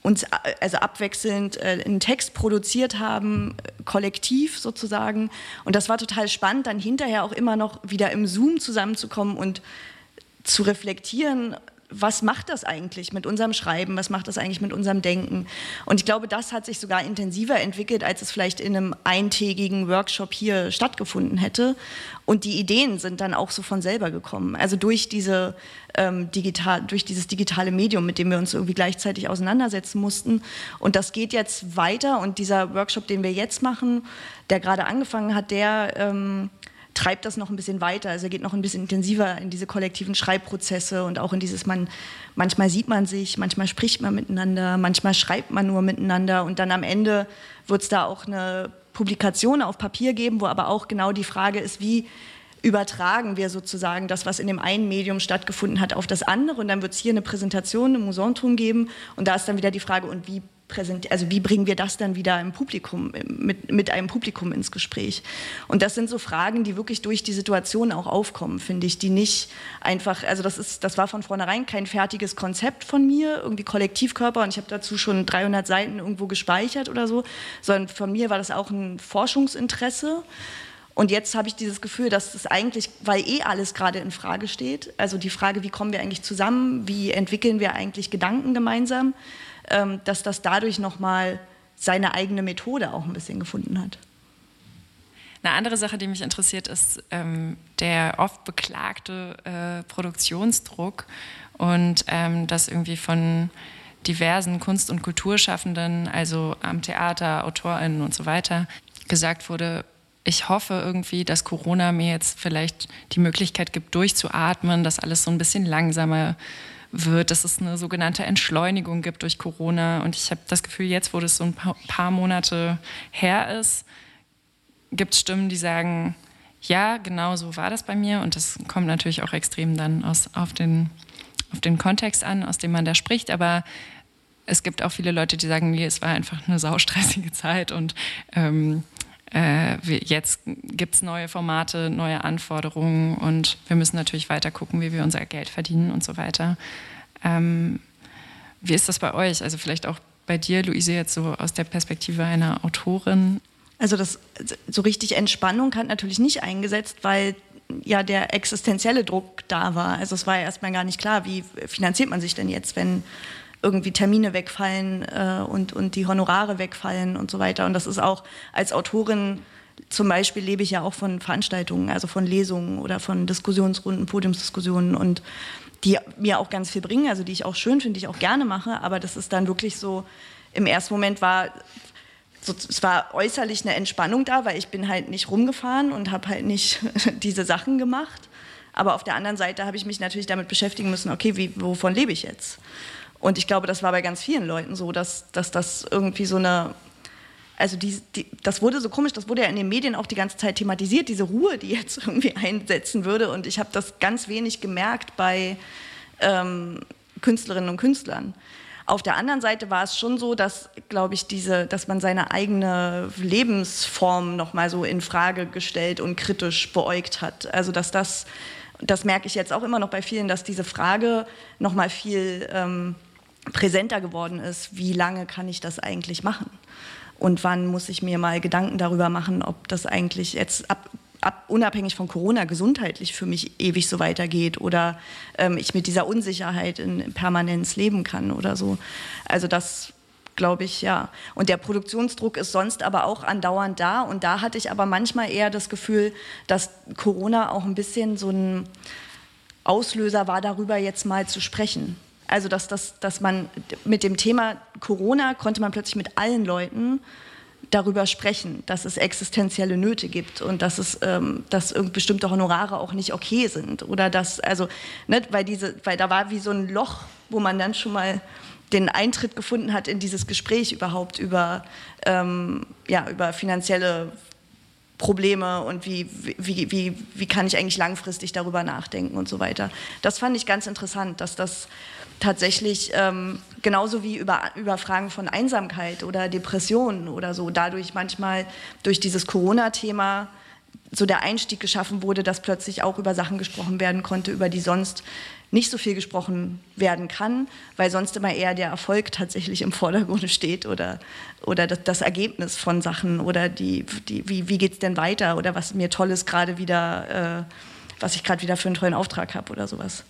uns also abwechselnd äh, einen Text produziert haben, kollektiv sozusagen. Und das war total spannend, dann hinterher auch immer noch wieder im Zoom zusammenzukommen und zu reflektieren, was macht das eigentlich mit unserem Schreiben, was macht das eigentlich mit unserem Denken. Und ich glaube, das hat sich sogar intensiver entwickelt, als es vielleicht in einem eintägigen Workshop hier stattgefunden hätte. Und die Ideen sind dann auch so von selber gekommen. Also durch, diese, ähm, digital, durch dieses digitale Medium, mit dem wir uns irgendwie gleichzeitig auseinandersetzen mussten. Und das geht jetzt weiter. Und dieser Workshop, den wir jetzt machen, der gerade angefangen hat, der... Ähm, treibt das noch ein bisschen weiter. Also er geht noch ein bisschen intensiver in diese kollektiven Schreibprozesse und auch in dieses, man, manchmal sieht man sich, manchmal spricht man miteinander, manchmal schreibt man nur miteinander und dann am Ende wird es da auch eine Publikation auf Papier geben, wo aber auch genau die Frage ist, wie übertragen wir sozusagen das, was in dem einen Medium stattgefunden hat, auf das andere. Und dann wird es hier eine Präsentation im Musanturm geben. Und da ist dann wieder die Frage, und wie präsent, also wie bringen wir das dann wieder im Publikum, mit, mit einem Publikum ins Gespräch? Und das sind so Fragen, die wirklich durch die Situation auch aufkommen, finde ich, die nicht einfach, also das ist, das war von vornherein kein fertiges Konzept von mir, irgendwie Kollektivkörper und ich habe dazu schon 300 Seiten irgendwo gespeichert oder so, sondern von mir war das auch ein Forschungsinteresse. Und jetzt habe ich dieses Gefühl, dass es eigentlich, weil eh alles gerade in Frage steht, also die Frage, wie kommen wir eigentlich zusammen, wie entwickeln wir eigentlich Gedanken gemeinsam, dass das dadurch nochmal seine eigene Methode auch ein bisschen gefunden hat. Eine andere Sache, die mich interessiert, ist ähm, der oft beklagte äh, Produktionsdruck und ähm, das irgendwie von diversen Kunst- und Kulturschaffenden, also am Theater, AutorInnen und so weiter, gesagt wurde, ich hoffe irgendwie, dass Corona mir jetzt vielleicht die Möglichkeit gibt, durchzuatmen, dass alles so ein bisschen langsamer wird, dass es eine sogenannte Entschleunigung gibt durch Corona. Und ich habe das Gefühl, jetzt, wo das so ein paar Monate her ist, gibt es Stimmen, die sagen, ja, genau so war das bei mir. Und das kommt natürlich auch extrem dann aus, auf, den, auf den Kontext an, aus dem man da spricht. Aber es gibt auch viele Leute, die sagen, nee, es war einfach eine saustressige Zeit und ähm, äh, jetzt gibt es neue Formate, neue Anforderungen und wir müssen natürlich weiter gucken, wie wir unser Geld verdienen und so weiter. Ähm, wie ist das bei euch? Also vielleicht auch bei dir, Luise, jetzt so aus der Perspektive einer Autorin. Also das so richtig Entspannung hat natürlich nicht eingesetzt, weil ja der existenzielle Druck da war. Also es war ja erstmal gar nicht klar, wie finanziert man sich denn jetzt, wenn irgendwie Termine wegfallen äh, und, und die Honorare wegfallen und so weiter. Und das ist auch als Autorin zum Beispiel lebe ich ja auch von Veranstaltungen, also von Lesungen oder von Diskussionsrunden, Podiumsdiskussionen und die mir auch ganz viel bringen, also die ich auch schön finde, die ich auch gerne mache, aber das ist dann wirklich so, im ersten Moment war so, es war äußerlich eine Entspannung da, weil ich bin halt nicht rumgefahren und habe halt nicht diese Sachen gemacht. Aber auf der anderen Seite habe ich mich natürlich damit beschäftigen müssen, okay, wie, wovon lebe ich jetzt? Und ich glaube, das war bei ganz vielen Leuten so, dass, dass das irgendwie so eine, also die, die, das wurde so komisch, das wurde ja in den Medien auch die ganze Zeit thematisiert, diese Ruhe, die jetzt irgendwie einsetzen würde. Und ich habe das ganz wenig gemerkt bei ähm, Künstlerinnen und Künstlern. Auf der anderen Seite war es schon so, dass, glaube ich, diese, dass man seine eigene Lebensform nochmal so in Frage gestellt und kritisch beäugt hat. Also dass das, das merke ich jetzt auch immer noch bei vielen, dass diese Frage nochmal viel ähm, präsenter geworden ist, wie lange kann ich das eigentlich machen? Und wann muss ich mir mal Gedanken darüber machen, ob das eigentlich jetzt ab, ab, unabhängig von Corona gesundheitlich für mich ewig so weitergeht oder ähm, ich mit dieser Unsicherheit in Permanenz leben kann oder so. Also das glaube ich, ja. Und der Produktionsdruck ist sonst aber auch andauernd da. Und da hatte ich aber manchmal eher das Gefühl, dass Corona auch ein bisschen so ein Auslöser war, darüber jetzt mal zu sprechen. Also dass, dass, dass man mit dem Thema Corona konnte man plötzlich mit allen Leuten darüber sprechen, dass es existenzielle Nöte gibt und dass es, ähm, dass bestimmte Honorare auch nicht okay sind oder dass, also, ne, weil diese, weil da war wie so ein Loch, wo man dann schon mal den Eintritt gefunden hat in dieses Gespräch überhaupt über, ähm, ja, über finanzielle Probleme und wie, wie, wie, wie kann ich eigentlich langfristig darüber nachdenken und so weiter. Das fand ich ganz interessant, dass das tatsächlich ähm, genauso wie über, über Fragen von Einsamkeit oder Depressionen oder so, dadurch manchmal durch dieses Corona-Thema so der Einstieg geschaffen wurde, dass plötzlich auch über Sachen gesprochen werden konnte, über die sonst nicht so viel gesprochen werden kann, weil sonst immer eher der Erfolg tatsächlich im Vordergrund steht oder, oder das, das Ergebnis von Sachen oder die, die, wie, wie geht es denn weiter oder was mir Tolles gerade wieder, äh, was ich gerade wieder für einen tollen Auftrag habe oder sowas.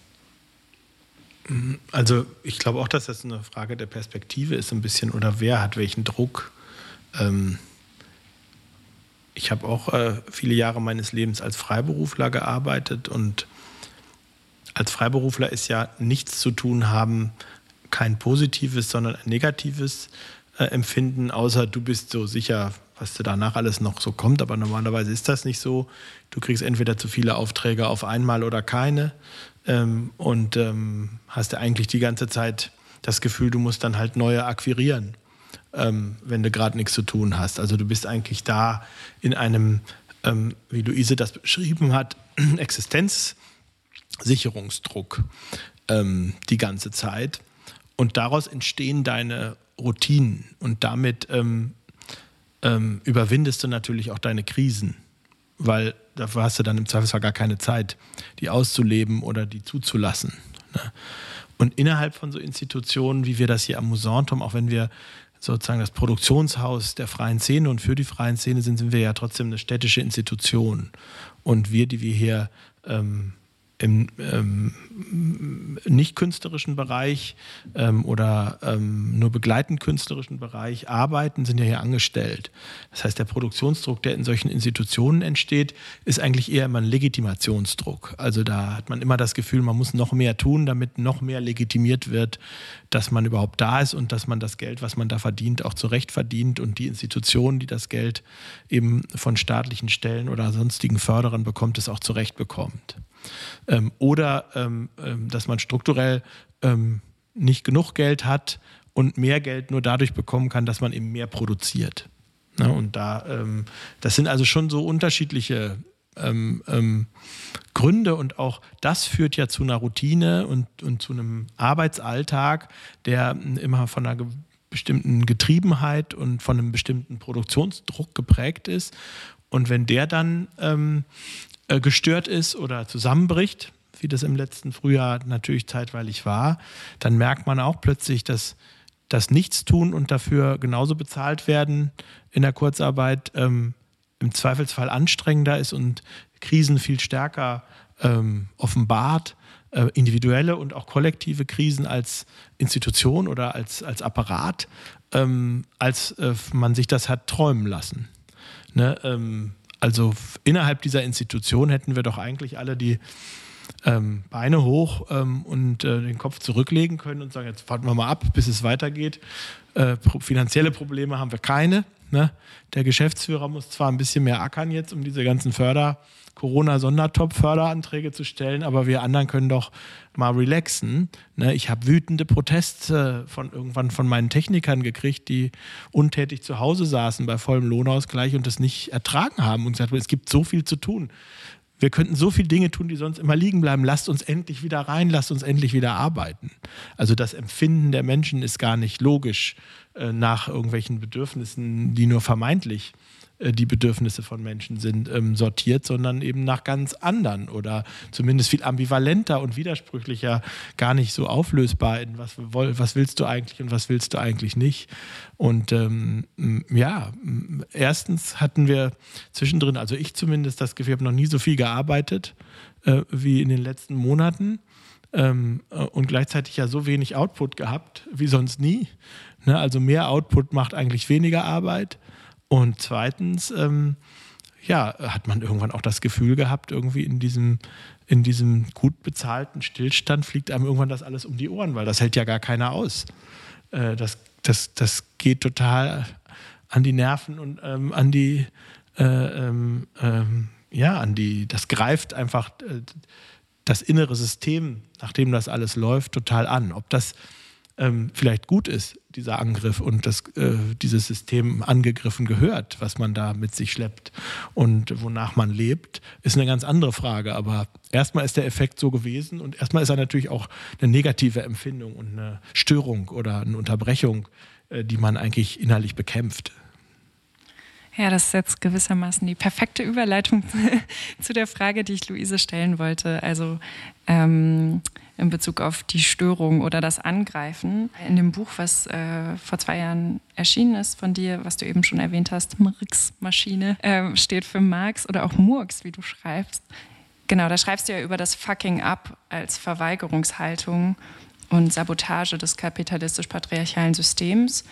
Also ich glaube auch, dass das eine Frage der Perspektive ist ein bisschen oder wer hat welchen Druck. Ähm ich habe auch äh, viele Jahre meines Lebens als Freiberufler gearbeitet und als Freiberufler ist ja nichts zu tun haben, kein positives, sondern ein negatives äh, Empfinden, außer du bist so sicher, was danach alles noch so kommt. Aber normalerweise ist das nicht so. Du kriegst entweder zu viele Aufträge auf einmal oder keine ähm, und ähm, hast ja eigentlich die ganze Zeit das Gefühl, du musst dann halt neue akquirieren, ähm, wenn du gerade nichts zu tun hast. Also du bist eigentlich da in einem, ähm, wie Luise das beschrieben hat, Existenz. Sicherungsdruck ähm, die ganze Zeit. Und daraus entstehen deine Routinen und damit ähm, ähm, überwindest du natürlich auch deine Krisen, weil dafür hast du dann im Zweifelsfall gar keine Zeit, die auszuleben oder die zuzulassen. Ne? Und innerhalb von so Institutionen, wie wir das hier am Musantum, auch wenn wir sozusagen das Produktionshaus der freien Szene und für die freien Szene sind, sind wir ja trotzdem eine städtische Institution. Und wir, die wir hier ähm, im ähm, nicht künstlerischen Bereich ähm, oder ähm, nur begleitend künstlerischen Bereich arbeiten, sind ja hier angestellt. Das heißt, der Produktionsdruck, der in solchen Institutionen entsteht, ist eigentlich eher immer ein Legitimationsdruck. Also da hat man immer das Gefühl, man muss noch mehr tun, damit noch mehr legitimiert wird, dass man überhaupt da ist und dass man das Geld, was man da verdient, auch zurecht verdient und die Institutionen, die das Geld eben von staatlichen Stellen oder sonstigen Förderern bekommt, es auch zurecht bekommt. Ähm, oder ähm, ähm, dass man strukturell ähm, nicht genug Geld hat und mehr Geld nur dadurch bekommen kann, dass man eben mehr produziert. Ne? Und da, ähm, das sind also schon so unterschiedliche ähm, Gründe und auch das führt ja zu einer Routine und, und zu einem Arbeitsalltag, der immer von einer bestimmten Getriebenheit und von einem bestimmten Produktionsdruck geprägt ist. Und wenn der dann ähm, äh, gestört ist oder zusammenbricht, wie das im letzten Frühjahr natürlich zeitweilig war, dann merkt man auch plötzlich, dass das Nichtstun und dafür genauso bezahlt werden in der Kurzarbeit ähm, im Zweifelsfall anstrengender ist und Krisen viel stärker ähm, offenbart, äh, individuelle und auch kollektive Krisen als Institution oder als, als Apparat, ähm, als äh, man sich das hat träumen lassen. Ne? Also innerhalb dieser Institution hätten wir doch eigentlich alle die ähm, Beine hoch ähm, und äh, den Kopf zurücklegen können und sagen, jetzt warten wir mal ab, bis es weitergeht. Äh, finanzielle Probleme haben wir keine. Ne? Der Geschäftsführer muss zwar ein bisschen mehr ackern jetzt, um diese ganzen Förder- Corona-Sondertop-Förderanträge zu stellen, aber wir anderen können doch mal relaxen. Ne? Ich habe wütende Proteste von irgendwann von meinen Technikern gekriegt, die untätig zu Hause saßen bei vollem Lohnausgleich und das nicht ertragen haben und gesagt, es gibt so viel zu tun. Wir könnten so viele Dinge tun, die sonst immer liegen bleiben. Lasst uns endlich wieder rein, lasst uns endlich wieder arbeiten. Also das Empfinden der Menschen ist gar nicht logisch äh, nach irgendwelchen Bedürfnissen, die nur vermeintlich die Bedürfnisse von Menschen sind, ähm, sortiert, sondern eben nach ganz anderen oder zumindest viel ambivalenter und widersprüchlicher, gar nicht so auflösbar in was, was willst du eigentlich und was willst du eigentlich nicht. Und ähm, ja, erstens hatten wir zwischendrin, also ich zumindest das Gefühl, ich habe noch nie so viel gearbeitet äh, wie in den letzten Monaten. Ähm, äh, und gleichzeitig ja so wenig Output gehabt wie sonst nie. Ne? Also mehr Output macht eigentlich weniger Arbeit. Und zweitens, ähm, ja, hat man irgendwann auch das Gefühl gehabt, irgendwie in diesem, in diesem gut bezahlten Stillstand fliegt einem irgendwann das alles um die Ohren, weil das hält ja gar keiner aus. Äh, das, das, das geht total an die Nerven und ähm, an die, äh, ähm, ähm, ja, an die, das greift einfach äh, das innere System, nachdem das alles läuft, total an. Ob das ähm, vielleicht gut ist, dieser Angriff und dass äh, dieses System angegriffen gehört, was man da mit sich schleppt und wonach man lebt, ist eine ganz andere Frage. Aber erstmal ist der Effekt so gewesen und erstmal ist er natürlich auch eine negative Empfindung und eine Störung oder eine Unterbrechung, äh, die man eigentlich innerlich bekämpft. Ja, das ist jetzt gewissermaßen die perfekte Überleitung zu der Frage, die ich Luise stellen wollte. Also ähm, in Bezug auf die Störung oder das Angreifen. In dem Buch, was äh, vor zwei Jahren erschienen ist von dir, was du eben schon erwähnt hast, Marx-Maschine, äh, steht für Marx oder auch Murks, wie du schreibst. Genau, da schreibst du ja über das Fucking Up als Verweigerungshaltung und Sabotage des kapitalistisch-patriarchalen Systems.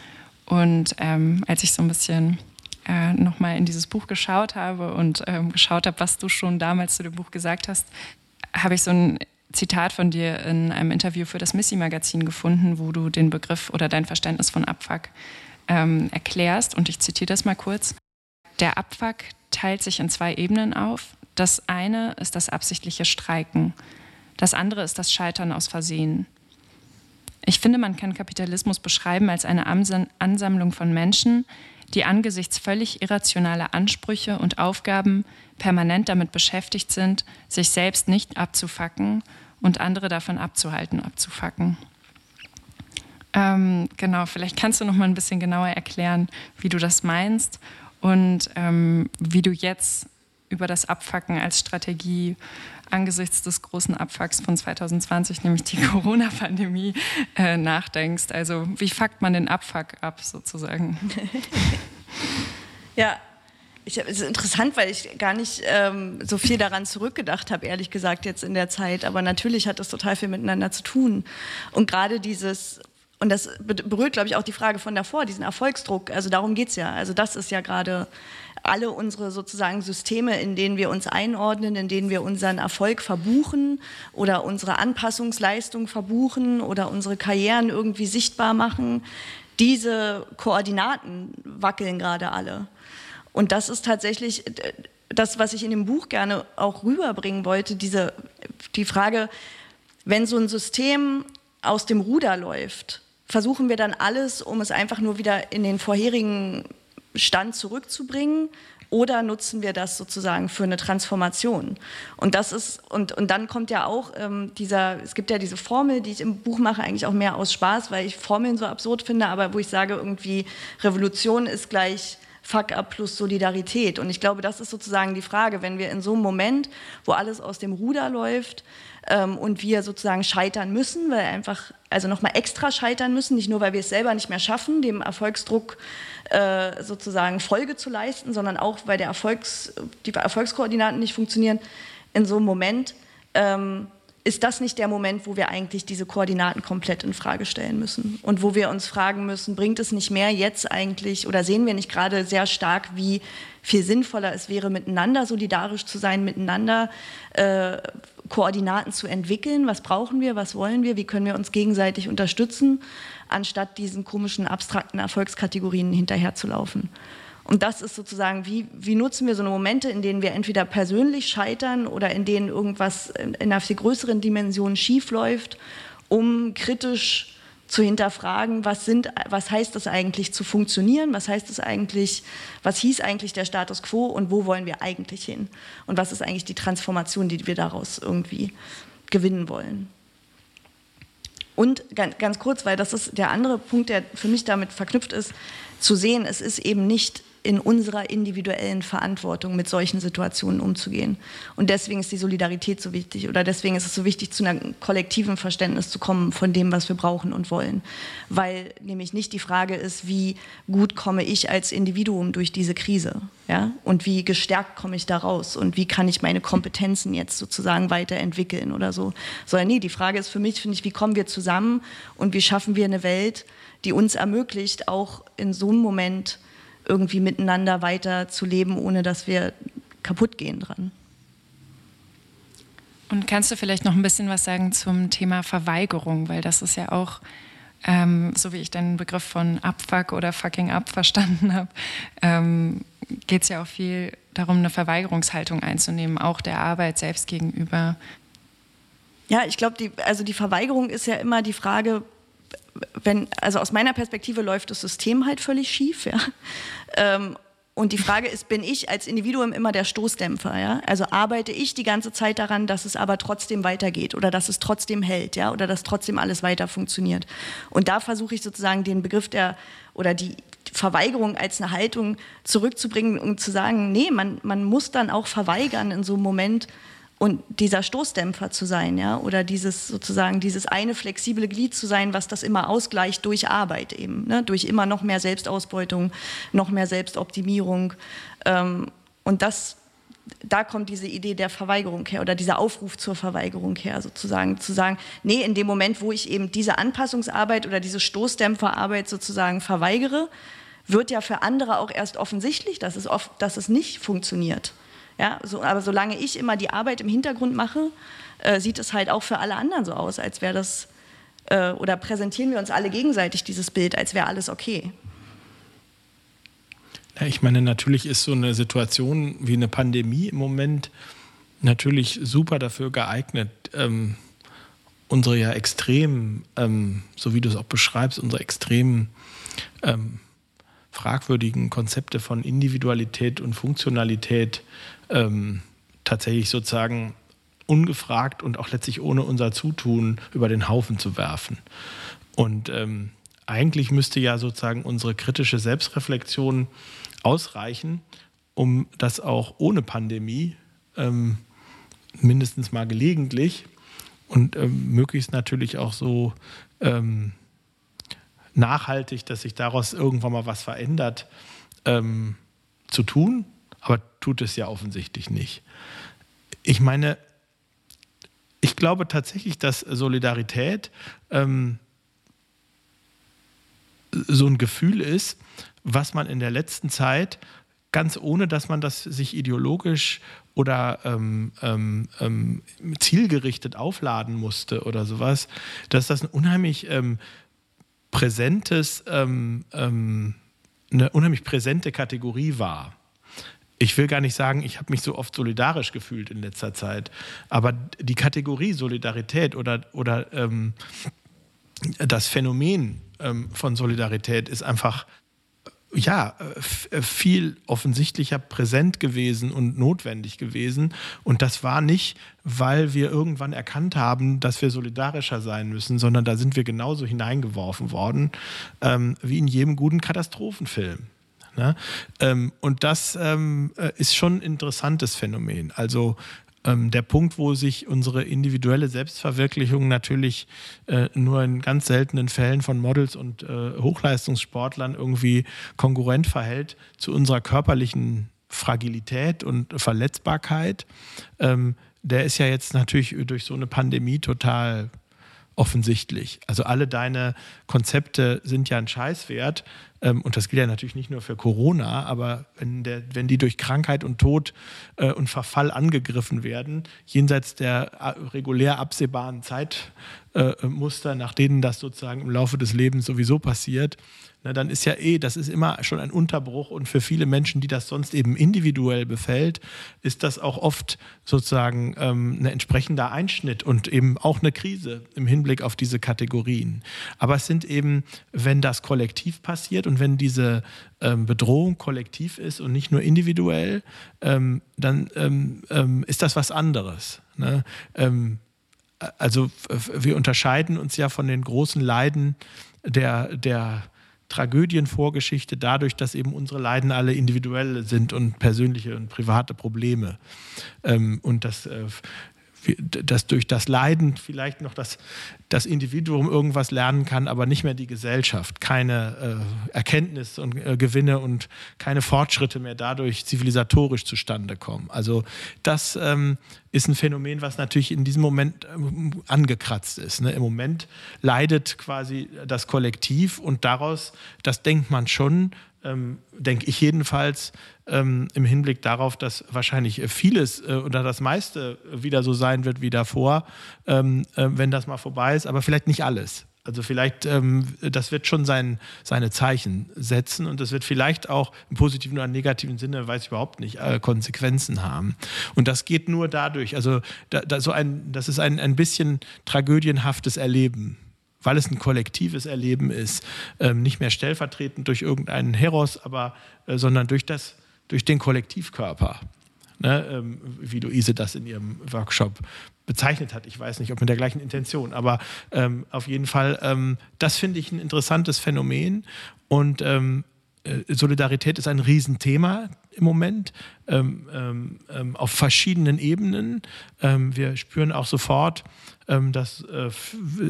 Und ähm, als ich so ein bisschen äh, nochmal in dieses Buch geschaut habe und ähm, geschaut habe, was du schon damals zu dem Buch gesagt hast, habe ich so ein Zitat von dir in einem Interview für das Missy-Magazin gefunden, wo du den Begriff oder dein Verständnis von Abfuck ähm, erklärst. Und ich zitiere das mal kurz. Der Abfuck teilt sich in zwei Ebenen auf. Das eine ist das absichtliche Streiken. Das andere ist das Scheitern aus Versehen. Ich finde, man kann Kapitalismus beschreiben als eine Ansammlung von Menschen, die angesichts völlig irrationaler Ansprüche und Aufgaben permanent damit beschäftigt sind, sich selbst nicht abzufacken und andere davon abzuhalten, abzufacken. Ähm, genau, vielleicht kannst du noch mal ein bisschen genauer erklären, wie du das meinst und ähm, wie du jetzt über das Abfacken als Strategie angesichts des großen Abfucks von 2020, nämlich die Corona-Pandemie, äh, nachdenkst. Also wie fuckt man den Abfuck ab sozusagen? ja, ich, es ist interessant, weil ich gar nicht ähm, so viel daran zurückgedacht habe, ehrlich gesagt, jetzt in der Zeit. Aber natürlich hat das total viel miteinander zu tun. Und gerade dieses, und das berührt, glaube ich, auch die Frage von davor, diesen Erfolgsdruck. Also darum geht es ja. Also das ist ja gerade alle unsere sozusagen Systeme, in denen wir uns einordnen, in denen wir unseren Erfolg verbuchen oder unsere Anpassungsleistung verbuchen oder unsere Karrieren irgendwie sichtbar machen. Diese Koordinaten wackeln gerade alle. Und das ist tatsächlich äh, das, was ich in dem Buch gerne auch rüberbringen wollte, diese, die Frage, wenn so ein System aus dem Ruder läuft, versuchen wir dann alles, um es einfach nur wieder in den vorherigen Stand zurückzubringen oder nutzen wir das sozusagen für eine Transformation? Und das ist, und, und dann kommt ja auch ähm, dieser, es gibt ja diese Formel, die ich im Buch mache, eigentlich auch mehr aus Spaß, weil ich Formeln so absurd finde, aber wo ich sage, irgendwie Revolution ist gleich Fuck-up plus Solidarität. Und ich glaube, das ist sozusagen die Frage, wenn wir in so einem Moment, wo alles aus dem Ruder läuft ähm, und wir sozusagen scheitern müssen, weil einfach, also nochmal extra scheitern müssen, nicht nur, weil wir es selber nicht mehr schaffen, dem Erfolgsdruck äh, sozusagen Folge zu leisten, sondern auch, weil der Erfolgs, die Erfolgskoordinaten nicht funktionieren, in so einem Moment ähm, ist das nicht der Moment, wo wir eigentlich diese Koordinaten komplett in Frage stellen müssen und wo wir uns fragen müssen, bringt es nicht mehr jetzt eigentlich oder sehen wir nicht gerade sehr stark, wie viel sinnvoller es wäre, miteinander solidarisch zu sein, miteinander äh, Koordinaten zu entwickeln. Was brauchen wir? Was wollen wir? Wie können wir uns gegenseitig unterstützen, anstatt diesen komischen abstrakten Erfolgskategorien hinterherzulaufen? Und das ist sozusagen, wie, wie nutzen wir so eine Momente, in denen wir entweder persönlich scheitern oder in denen irgendwas in, in einer viel größeren Dimension schief läuft, um kritisch zu hinterfragen, was, sind, was heißt das eigentlich zu funktionieren, was heißt das eigentlich, was hieß eigentlich der Status quo und wo wollen wir eigentlich hin und was ist eigentlich die Transformation, die wir daraus irgendwie gewinnen wollen. Und ganz, ganz kurz, weil das ist der andere Punkt, der für mich damit verknüpft ist, zu sehen, es ist eben nicht in unserer individuellen Verantwortung mit solchen Situationen umzugehen. Und deswegen ist die Solidarität so wichtig oder deswegen ist es so wichtig, zu einem kollektiven Verständnis zu kommen von dem, was wir brauchen und wollen. Weil nämlich nicht die Frage ist, wie gut komme ich als Individuum durch diese Krise ja? und wie gestärkt komme ich da raus und wie kann ich meine Kompetenzen jetzt sozusagen weiterentwickeln oder so. Sondern nee, die Frage ist für mich, finde ich, wie kommen wir zusammen und wie schaffen wir eine Welt, die uns ermöglicht, auch in so einem Moment irgendwie miteinander weiter zu leben, ohne dass wir kaputt gehen dran. Und kannst du vielleicht noch ein bisschen was sagen zum Thema Verweigerung, weil das ist ja auch, ähm, so wie ich den Begriff von Abfuck oder Fucking Up verstanden habe, ähm, geht es ja auch viel darum, eine Verweigerungshaltung einzunehmen, auch der Arbeit selbst gegenüber. Ja, ich glaube, die, also die Verweigerung ist ja immer die Frage, wenn, also aus meiner Perspektive läuft das System halt völlig schief, ja. Ähm, und die Frage ist, bin ich als Individuum immer der Stoßdämpfer? Ja? Also arbeite ich die ganze Zeit daran, dass es aber trotzdem weitergeht oder dass es trotzdem hält, ja, oder dass trotzdem alles weiter funktioniert. Und da versuche ich sozusagen den Begriff der oder die Verweigerung als eine Haltung zurückzubringen und zu sagen, nee, man, man muss dann auch verweigern in so einem Moment, und dieser Stoßdämpfer zu sein, ja, oder dieses sozusagen dieses eine flexible Glied zu sein, was das immer ausgleicht durch Arbeit eben, ne, durch immer noch mehr Selbstausbeutung, noch mehr Selbstoptimierung. Ähm, und das, da kommt diese Idee der Verweigerung her oder dieser Aufruf zur Verweigerung her, sozusagen zu sagen, nee, in dem Moment, wo ich eben diese Anpassungsarbeit oder diese Stoßdämpferarbeit sozusagen verweigere, wird ja für andere auch erst offensichtlich, dass es, oft, dass es nicht funktioniert. Ja, so, aber solange ich immer die Arbeit im Hintergrund mache, äh, sieht es halt auch für alle anderen so aus, als wäre das, äh, oder präsentieren wir uns alle gegenseitig dieses Bild, als wäre alles okay. Ja, ich meine, natürlich ist so eine Situation wie eine Pandemie im Moment natürlich super dafür geeignet, ähm, unsere ja extrem, ähm, so wie du es auch beschreibst, unsere extremen ähm, fragwürdigen Konzepte von Individualität und Funktionalität ähm, tatsächlich sozusagen ungefragt und auch letztlich ohne unser Zutun über den Haufen zu werfen. Und ähm, eigentlich müsste ja sozusagen unsere kritische Selbstreflexion ausreichen, um das auch ohne Pandemie ähm, mindestens mal gelegentlich und ähm, möglichst natürlich auch so ähm, nachhaltig, dass sich daraus irgendwann mal was verändert, ähm, zu tun aber tut es ja offensichtlich nicht. Ich meine, ich glaube tatsächlich, dass Solidarität ähm, so ein Gefühl ist, was man in der letzten Zeit ganz ohne, dass man das sich ideologisch oder ähm, ähm, ähm zielgerichtet aufladen musste oder sowas, dass das ein unheimlich ähm, präsentes, ähm, eine unheimlich präsente Kategorie war. Ich will gar nicht sagen, ich habe mich so oft solidarisch gefühlt in letzter Zeit, aber die Kategorie Solidarität oder, oder das Phänomen von Solidarität ist einfach ja, äh, viel offensichtlicher präsent gewesen und notwendig gewesen. Und das war nicht, weil wir irgendwann erkannt haben, dass wir solidarischer sein müssen, sondern da sind wir genauso hineingeworfen worden, ähm, wie in jedem guten Katastrophenfilm. Ne? Ähm, und das ähm, äh, ist schon ein interessantes Phänomen. Also ähm, der Punkt, wo sich unsere individuelle Selbstverwirklichung natürlich äh, nur in ganz seltenen Fällen von Models und äh, Hochleistungssportlern irgendwie konkurrent verhält zu unserer körperlichen Fragilität und Verletzbarkeit, ähm, der ist ja jetzt natürlich durch so eine Pandemie total offensichtlich. Also alle deine Konzepte sind ja ein Scheißwert. Ähm, und das gilt ja natürlich nicht nur für Corona, aber wenn, der, wenn die durch Krankheit und Tod äh, und Verfall angegriffen werden, jenseits der äh, regulär absehbaren Zeitmuster, äh, nach denen das sozusagen im Laufe des Lebens sowieso passiert, na, dann ist ja eh, das ist immer schon ein Unterbruch und für viele Menschen, die das sonst eben individuell befällt, ist das auch oft sozusagen ähm, ein entsprechender Einschnitt und eben auch eine Krise im Hinblick auf diese Kategorien. Aber es sind eben, wenn das kollektiv passiert und wenn diese ähm, Bedrohung kollektiv ist und nicht nur individuell, ähm, dann ähm, ähm, ist das was anderes. Ne? Also wir unterscheiden uns ja von den großen Leiden der, der Tragödienvorgeschichte dadurch, dass eben unsere Leiden alle individuell sind und persönliche und private Probleme. Ähm, und das äh, dass durch das Leiden vielleicht noch das, das Individuum irgendwas lernen kann, aber nicht mehr die Gesellschaft. Keine äh, Erkenntnis und äh, Gewinne und keine Fortschritte mehr dadurch zivilisatorisch zustande kommen. Also das ähm, ist ein Phänomen, was natürlich in diesem Moment ähm, angekratzt ist. Ne? Im Moment leidet quasi das Kollektiv und daraus, das denkt man schon, ähm, denke ich jedenfalls, ähm, im Hinblick darauf, dass wahrscheinlich vieles äh, oder das meiste wieder so sein wird wie davor, ähm, äh, wenn das mal vorbei ist, aber vielleicht nicht alles. Also vielleicht, ähm, das wird schon sein, seine Zeichen setzen und das wird vielleicht auch im positiven oder negativen Sinne, weiß ich überhaupt nicht, äh, Konsequenzen haben. Und das geht nur dadurch, also da, da so ein, das ist ein, ein bisschen tragödienhaftes Erleben weil es ein kollektives Erleben ist, ähm, nicht mehr stellvertretend durch irgendeinen Heros, aber äh, sondern durch das, durch den Kollektivkörper. Ne, ähm, wie Luise das in ihrem Workshop bezeichnet hat. Ich weiß nicht, ob mit der gleichen Intention, aber ähm, auf jeden Fall, ähm, das finde ich ein interessantes Phänomen und ähm, äh, Solidarität ist ein Riesenthema im Moment ähm, auf verschiedenen Ebenen. Wir spüren auch sofort, ähm, dass äh,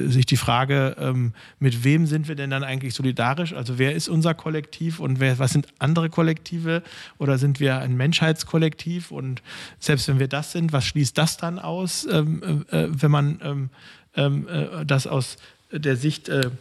sich die Frage, ähm, mit wem sind wir denn dann eigentlich solidarisch? Also wer ist unser Kollektiv und wer, was sind andere Kollektive? Oder sind wir ein Menschheitskollektiv? Und selbst wenn wir das sind, was schließt das dann aus, äh, äh, wenn man äh, das aus der Sicht äh,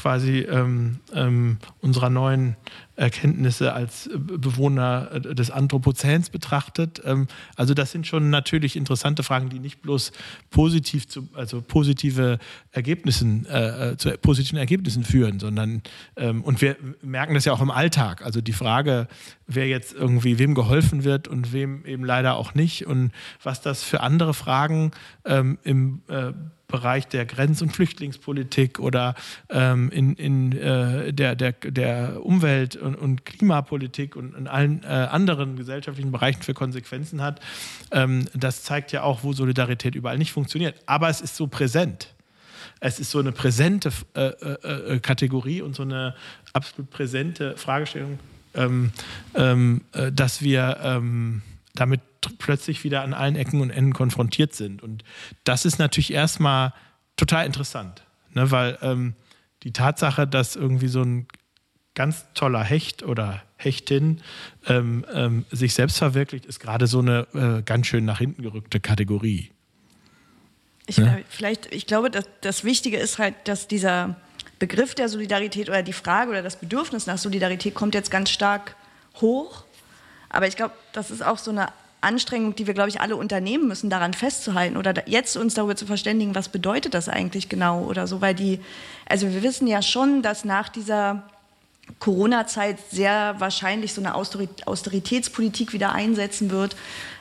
quasi ähm, ähm, unserer neuen Erkenntnisse als Bewohner des Anthropozäns betrachtet. Ähm, also das sind schon natürlich interessante Fragen, die nicht bloß positiv zu, also positive Ergebnissen, äh, äh, zu positiven Ergebnissen führen, sondern ähm, und wir merken das ja auch im Alltag. Also die Frage, wer jetzt irgendwie wem geholfen wird und wem eben leider auch nicht und was das für andere Fragen ähm, im äh, Bereich der Grenz- und Flüchtlingspolitik oder ähm, in, in äh, der, der, der Umwelt- und, und Klimapolitik und in allen äh, anderen gesellschaftlichen Bereichen für Konsequenzen hat, ähm, das zeigt ja auch, wo Solidarität überall nicht funktioniert. Aber es ist so präsent. Es ist so eine präsente äh, äh, äh Kategorie und so eine absolut präsente Fragestellung, ähm, ähm äh, dass wir ähm, damit plötzlich wieder an allen Ecken und Enden konfrontiert sind. Und das ist natürlich erstmal total interessant, ne? weil ähm, die Tatsache, dass irgendwie so ein ganz toller Hecht oder Hechtin ähm, ähm, sich selbst verwirklicht, ist gerade so eine äh, ganz schön nach hinten gerückte Kategorie. Ich, ja? vielleicht, ich glaube, dass das Wichtige ist halt, dass dieser Begriff der Solidarität oder die Frage oder das Bedürfnis nach Solidarität kommt jetzt ganz stark hoch. Aber ich glaube, das ist auch so eine Anstrengung, die wir, glaube ich, alle unternehmen müssen, daran festzuhalten oder jetzt uns darüber zu verständigen, was bedeutet das eigentlich genau oder so, weil die, also wir wissen ja schon, dass nach dieser Corona-Zeit sehr wahrscheinlich so eine Austeritätspolitik wieder einsetzen wird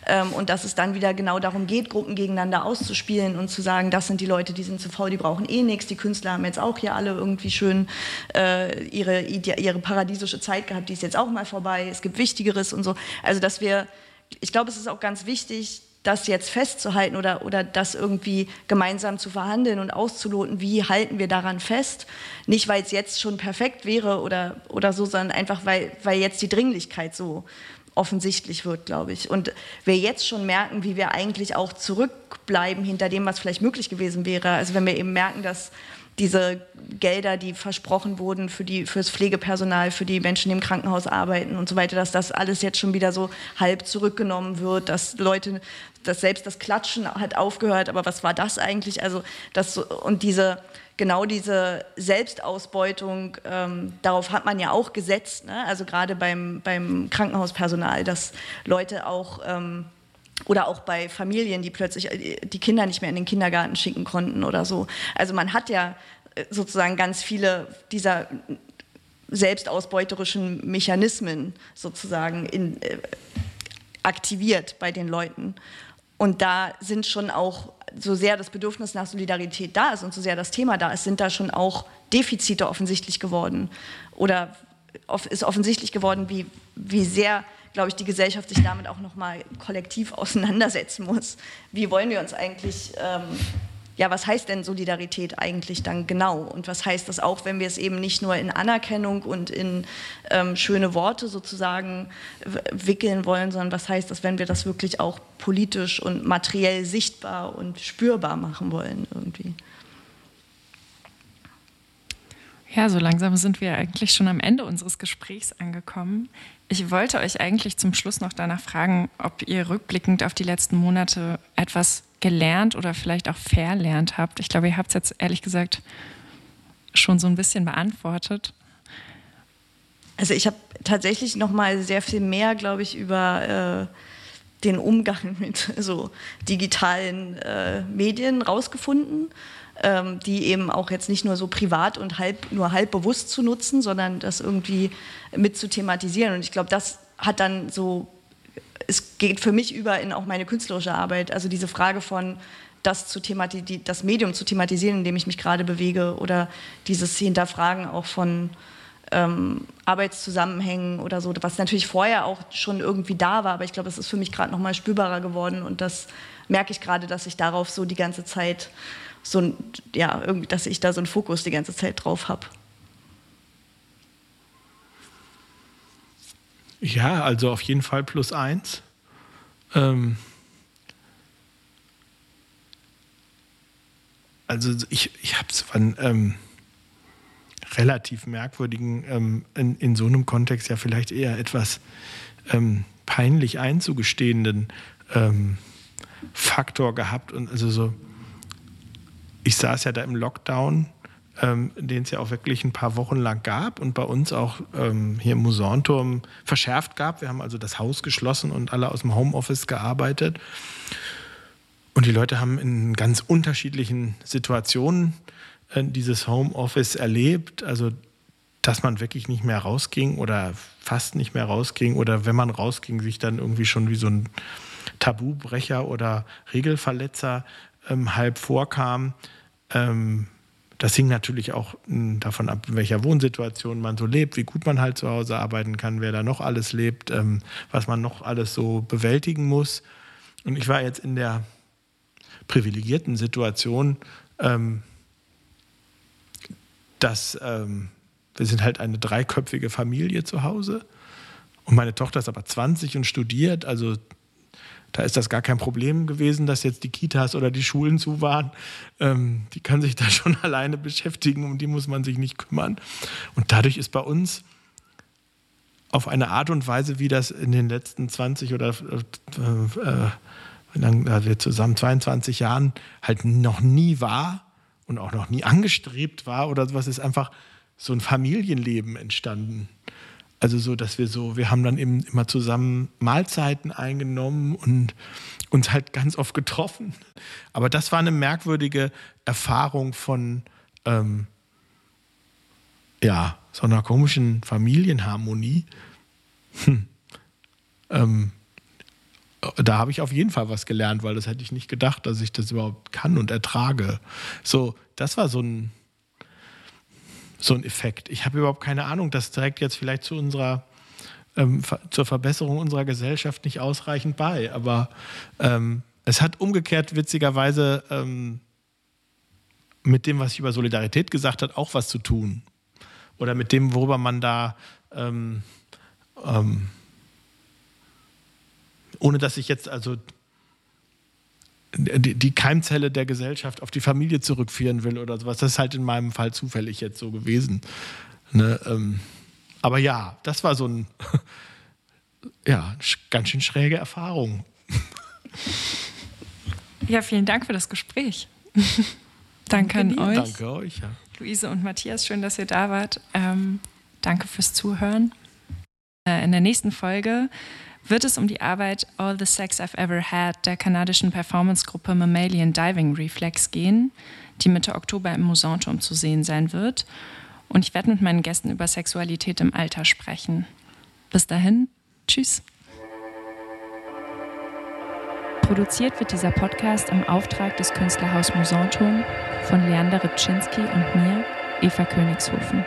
ähm, und dass es dann wieder genau darum geht, Gruppen gegeneinander auszuspielen und zu sagen, das sind die Leute, die sind zu faul, die brauchen eh nichts. Die Künstler haben jetzt auch hier alle irgendwie schön äh, ihre, ihre paradiesische Zeit gehabt, die ist jetzt auch mal vorbei. Es gibt Wichtigeres und so. Also dass wir ich glaube, es ist auch ganz wichtig, das jetzt festzuhalten oder, oder das irgendwie gemeinsam zu verhandeln und auszuloten, wie halten wir daran fest. Nicht, weil es jetzt schon perfekt wäre oder, oder so, sondern einfach, weil, weil jetzt die Dringlichkeit so offensichtlich wird, glaube ich. Und wir jetzt schon merken, wie wir eigentlich auch zurückbleiben hinter dem, was vielleicht möglich gewesen wäre. Also wenn wir eben merken, dass diese Gelder, die versprochen wurden für die, fürs Pflegepersonal, für die Menschen, die im Krankenhaus arbeiten und so weiter, dass das alles jetzt schon wieder so halb zurückgenommen wird, dass Leute, dass selbst das Klatschen hat aufgehört, aber was war das eigentlich? Also das und diese genau diese Selbstausbeutung, ähm, darauf hat man ja auch gesetzt, ne? also gerade beim, beim Krankenhauspersonal, dass Leute auch ähm, oder auch bei Familien, die plötzlich äh, die Kinder nicht mehr in den Kindergarten schicken konnten oder so. Also man hat ja äh, sozusagen ganz viele dieser selbstausbeuterischen Mechanismen sozusagen in, äh, aktiviert bei den Leuten. Und da sind schon auch, so sehr das Bedürfnis nach Solidarität da ist und so sehr das Thema da ist, sind da schon auch Defizite offensichtlich geworden. Oder ist offensichtlich geworden, wie, wie sehr glaube ich, die Gesellschaft sich damit auch nochmal kollektiv auseinandersetzen muss. Wie wollen wir uns eigentlich, ähm, ja, was heißt denn Solidarität eigentlich dann genau? Und was heißt das auch, wenn wir es eben nicht nur in Anerkennung und in ähm, schöne Worte sozusagen wickeln wollen, sondern was heißt das, wenn wir das wirklich auch politisch und materiell sichtbar und spürbar machen wollen irgendwie? Ja, so langsam sind wir eigentlich schon am Ende unseres Gesprächs angekommen. Ich wollte euch eigentlich zum Schluss noch danach fragen, ob ihr rückblickend auf die letzten Monate etwas gelernt oder vielleicht auch verlernt habt. Ich glaube, ihr habt es jetzt ehrlich gesagt schon so ein bisschen beantwortet. Also ich habe tatsächlich noch mal sehr viel mehr, glaube ich, über äh, den Umgang mit so digitalen äh, Medien rausgefunden ähm, die eben auch jetzt nicht nur so privat und halb, nur halb bewusst zu nutzen, sondern das irgendwie mit zu thematisieren. Und ich glaube, das hat dann so, es geht für mich über in auch meine künstlerische Arbeit. Also diese Frage von, das, zu das Medium zu thematisieren, in dem ich mich gerade bewege, oder dieses Hinterfragen auch von ähm, Arbeitszusammenhängen oder so, was natürlich vorher auch schon irgendwie da war, aber ich glaube, es ist für mich gerade noch mal spürbarer geworden und das merke ich gerade, dass ich darauf so die ganze Zeit so ja, irgendwie, dass ich da so einen Fokus die ganze Zeit drauf habe. Ja, also auf jeden Fall plus eins. Ähm also ich, ich habe so einen ähm, relativ merkwürdigen, ähm, in, in so einem Kontext ja vielleicht eher etwas ähm, peinlich einzugestehenden ähm, Faktor gehabt und also so ich saß ja da im Lockdown, ähm, den es ja auch wirklich ein paar Wochen lang gab und bei uns auch ähm, hier im Musanturm verschärft gab. Wir haben also das Haus geschlossen und alle aus dem Homeoffice gearbeitet. Und die Leute haben in ganz unterschiedlichen Situationen äh, dieses Homeoffice erlebt. Also, dass man wirklich nicht mehr rausging oder fast nicht mehr rausging oder wenn man rausging, sich dann irgendwie schon wie so ein Tabubrecher oder Regelverletzer ähm, halb vorkam. Ähm, das hing natürlich auch hm, davon ab, in welcher Wohnsituation man so lebt, wie gut man halt zu Hause arbeiten kann, wer da noch alles lebt, ähm, was man noch alles so bewältigen muss. Und ich war jetzt in der privilegierten Situation, ähm, dass ähm, wir sind halt eine dreiköpfige Familie zu Hause und meine Tochter ist aber 20 und studiert, also da ist das gar kein Problem gewesen, dass jetzt die Kitas oder die Schulen zu waren. Ähm, die kann sich da schon alleine beschäftigen, um die muss man sich nicht kümmern. Und dadurch ist bei uns auf eine Art und Weise, wie das in den letzten 20 oder äh, äh, wie lange wir zusammen 22 Jahren halt noch nie war und auch noch nie angestrebt war oder sowas, ist einfach so ein Familienleben entstanden. Also so, dass wir so, wir haben dann eben immer zusammen Mahlzeiten eingenommen und uns halt ganz oft getroffen. Aber das war eine merkwürdige Erfahrung von ähm, ja, so einer komischen Familienharmonie. Hm. Ähm, da habe ich auf jeden Fall was gelernt, weil das hätte ich nicht gedacht, dass ich das überhaupt kann und ertrage. So, das war so ein, so ein Effekt. Ich habe überhaupt keine Ahnung, das trägt jetzt vielleicht zu unserer ähm, zur Verbesserung unserer Gesellschaft nicht ausreichend bei. Aber ähm, es hat umgekehrt witzigerweise ähm, mit dem, was ich über Solidarität gesagt habe, auch was zu tun. Oder mit dem, worüber man da ähm, ähm, ohne dass ich jetzt also die, die, Keimzelle der Gesellschaft auf die Familie zurückführen will oder sowas. Das ist halt in meinem Fall zufällig jetzt so gewesen. Ne? Ähm, aber ja, das war so ein, ja, ganz schön schräge Erfahrung. Ja, vielen Dank für das Gespräch. danke an euch. Danke euch, ja. Luise und Matthias, schön, dass ihr da wart. Ähm, danke fürs Zuhören. Äh, in der nächsten Folge wird es um die Arbeit All the Sex I've Ever Had der kanadischen Performancegruppe Mammalian Diving Reflex gehen, die Mitte Oktober im Musanturm zu sehen sein wird. Und ich werde mit meinen Gästen über Sexualität im Alter sprechen. Bis dahin, tschüss. Produziert wird dieser Podcast im Auftrag des Künstlerhaus Musanturm von Leander Rybczynski und mir, Eva Königshofen.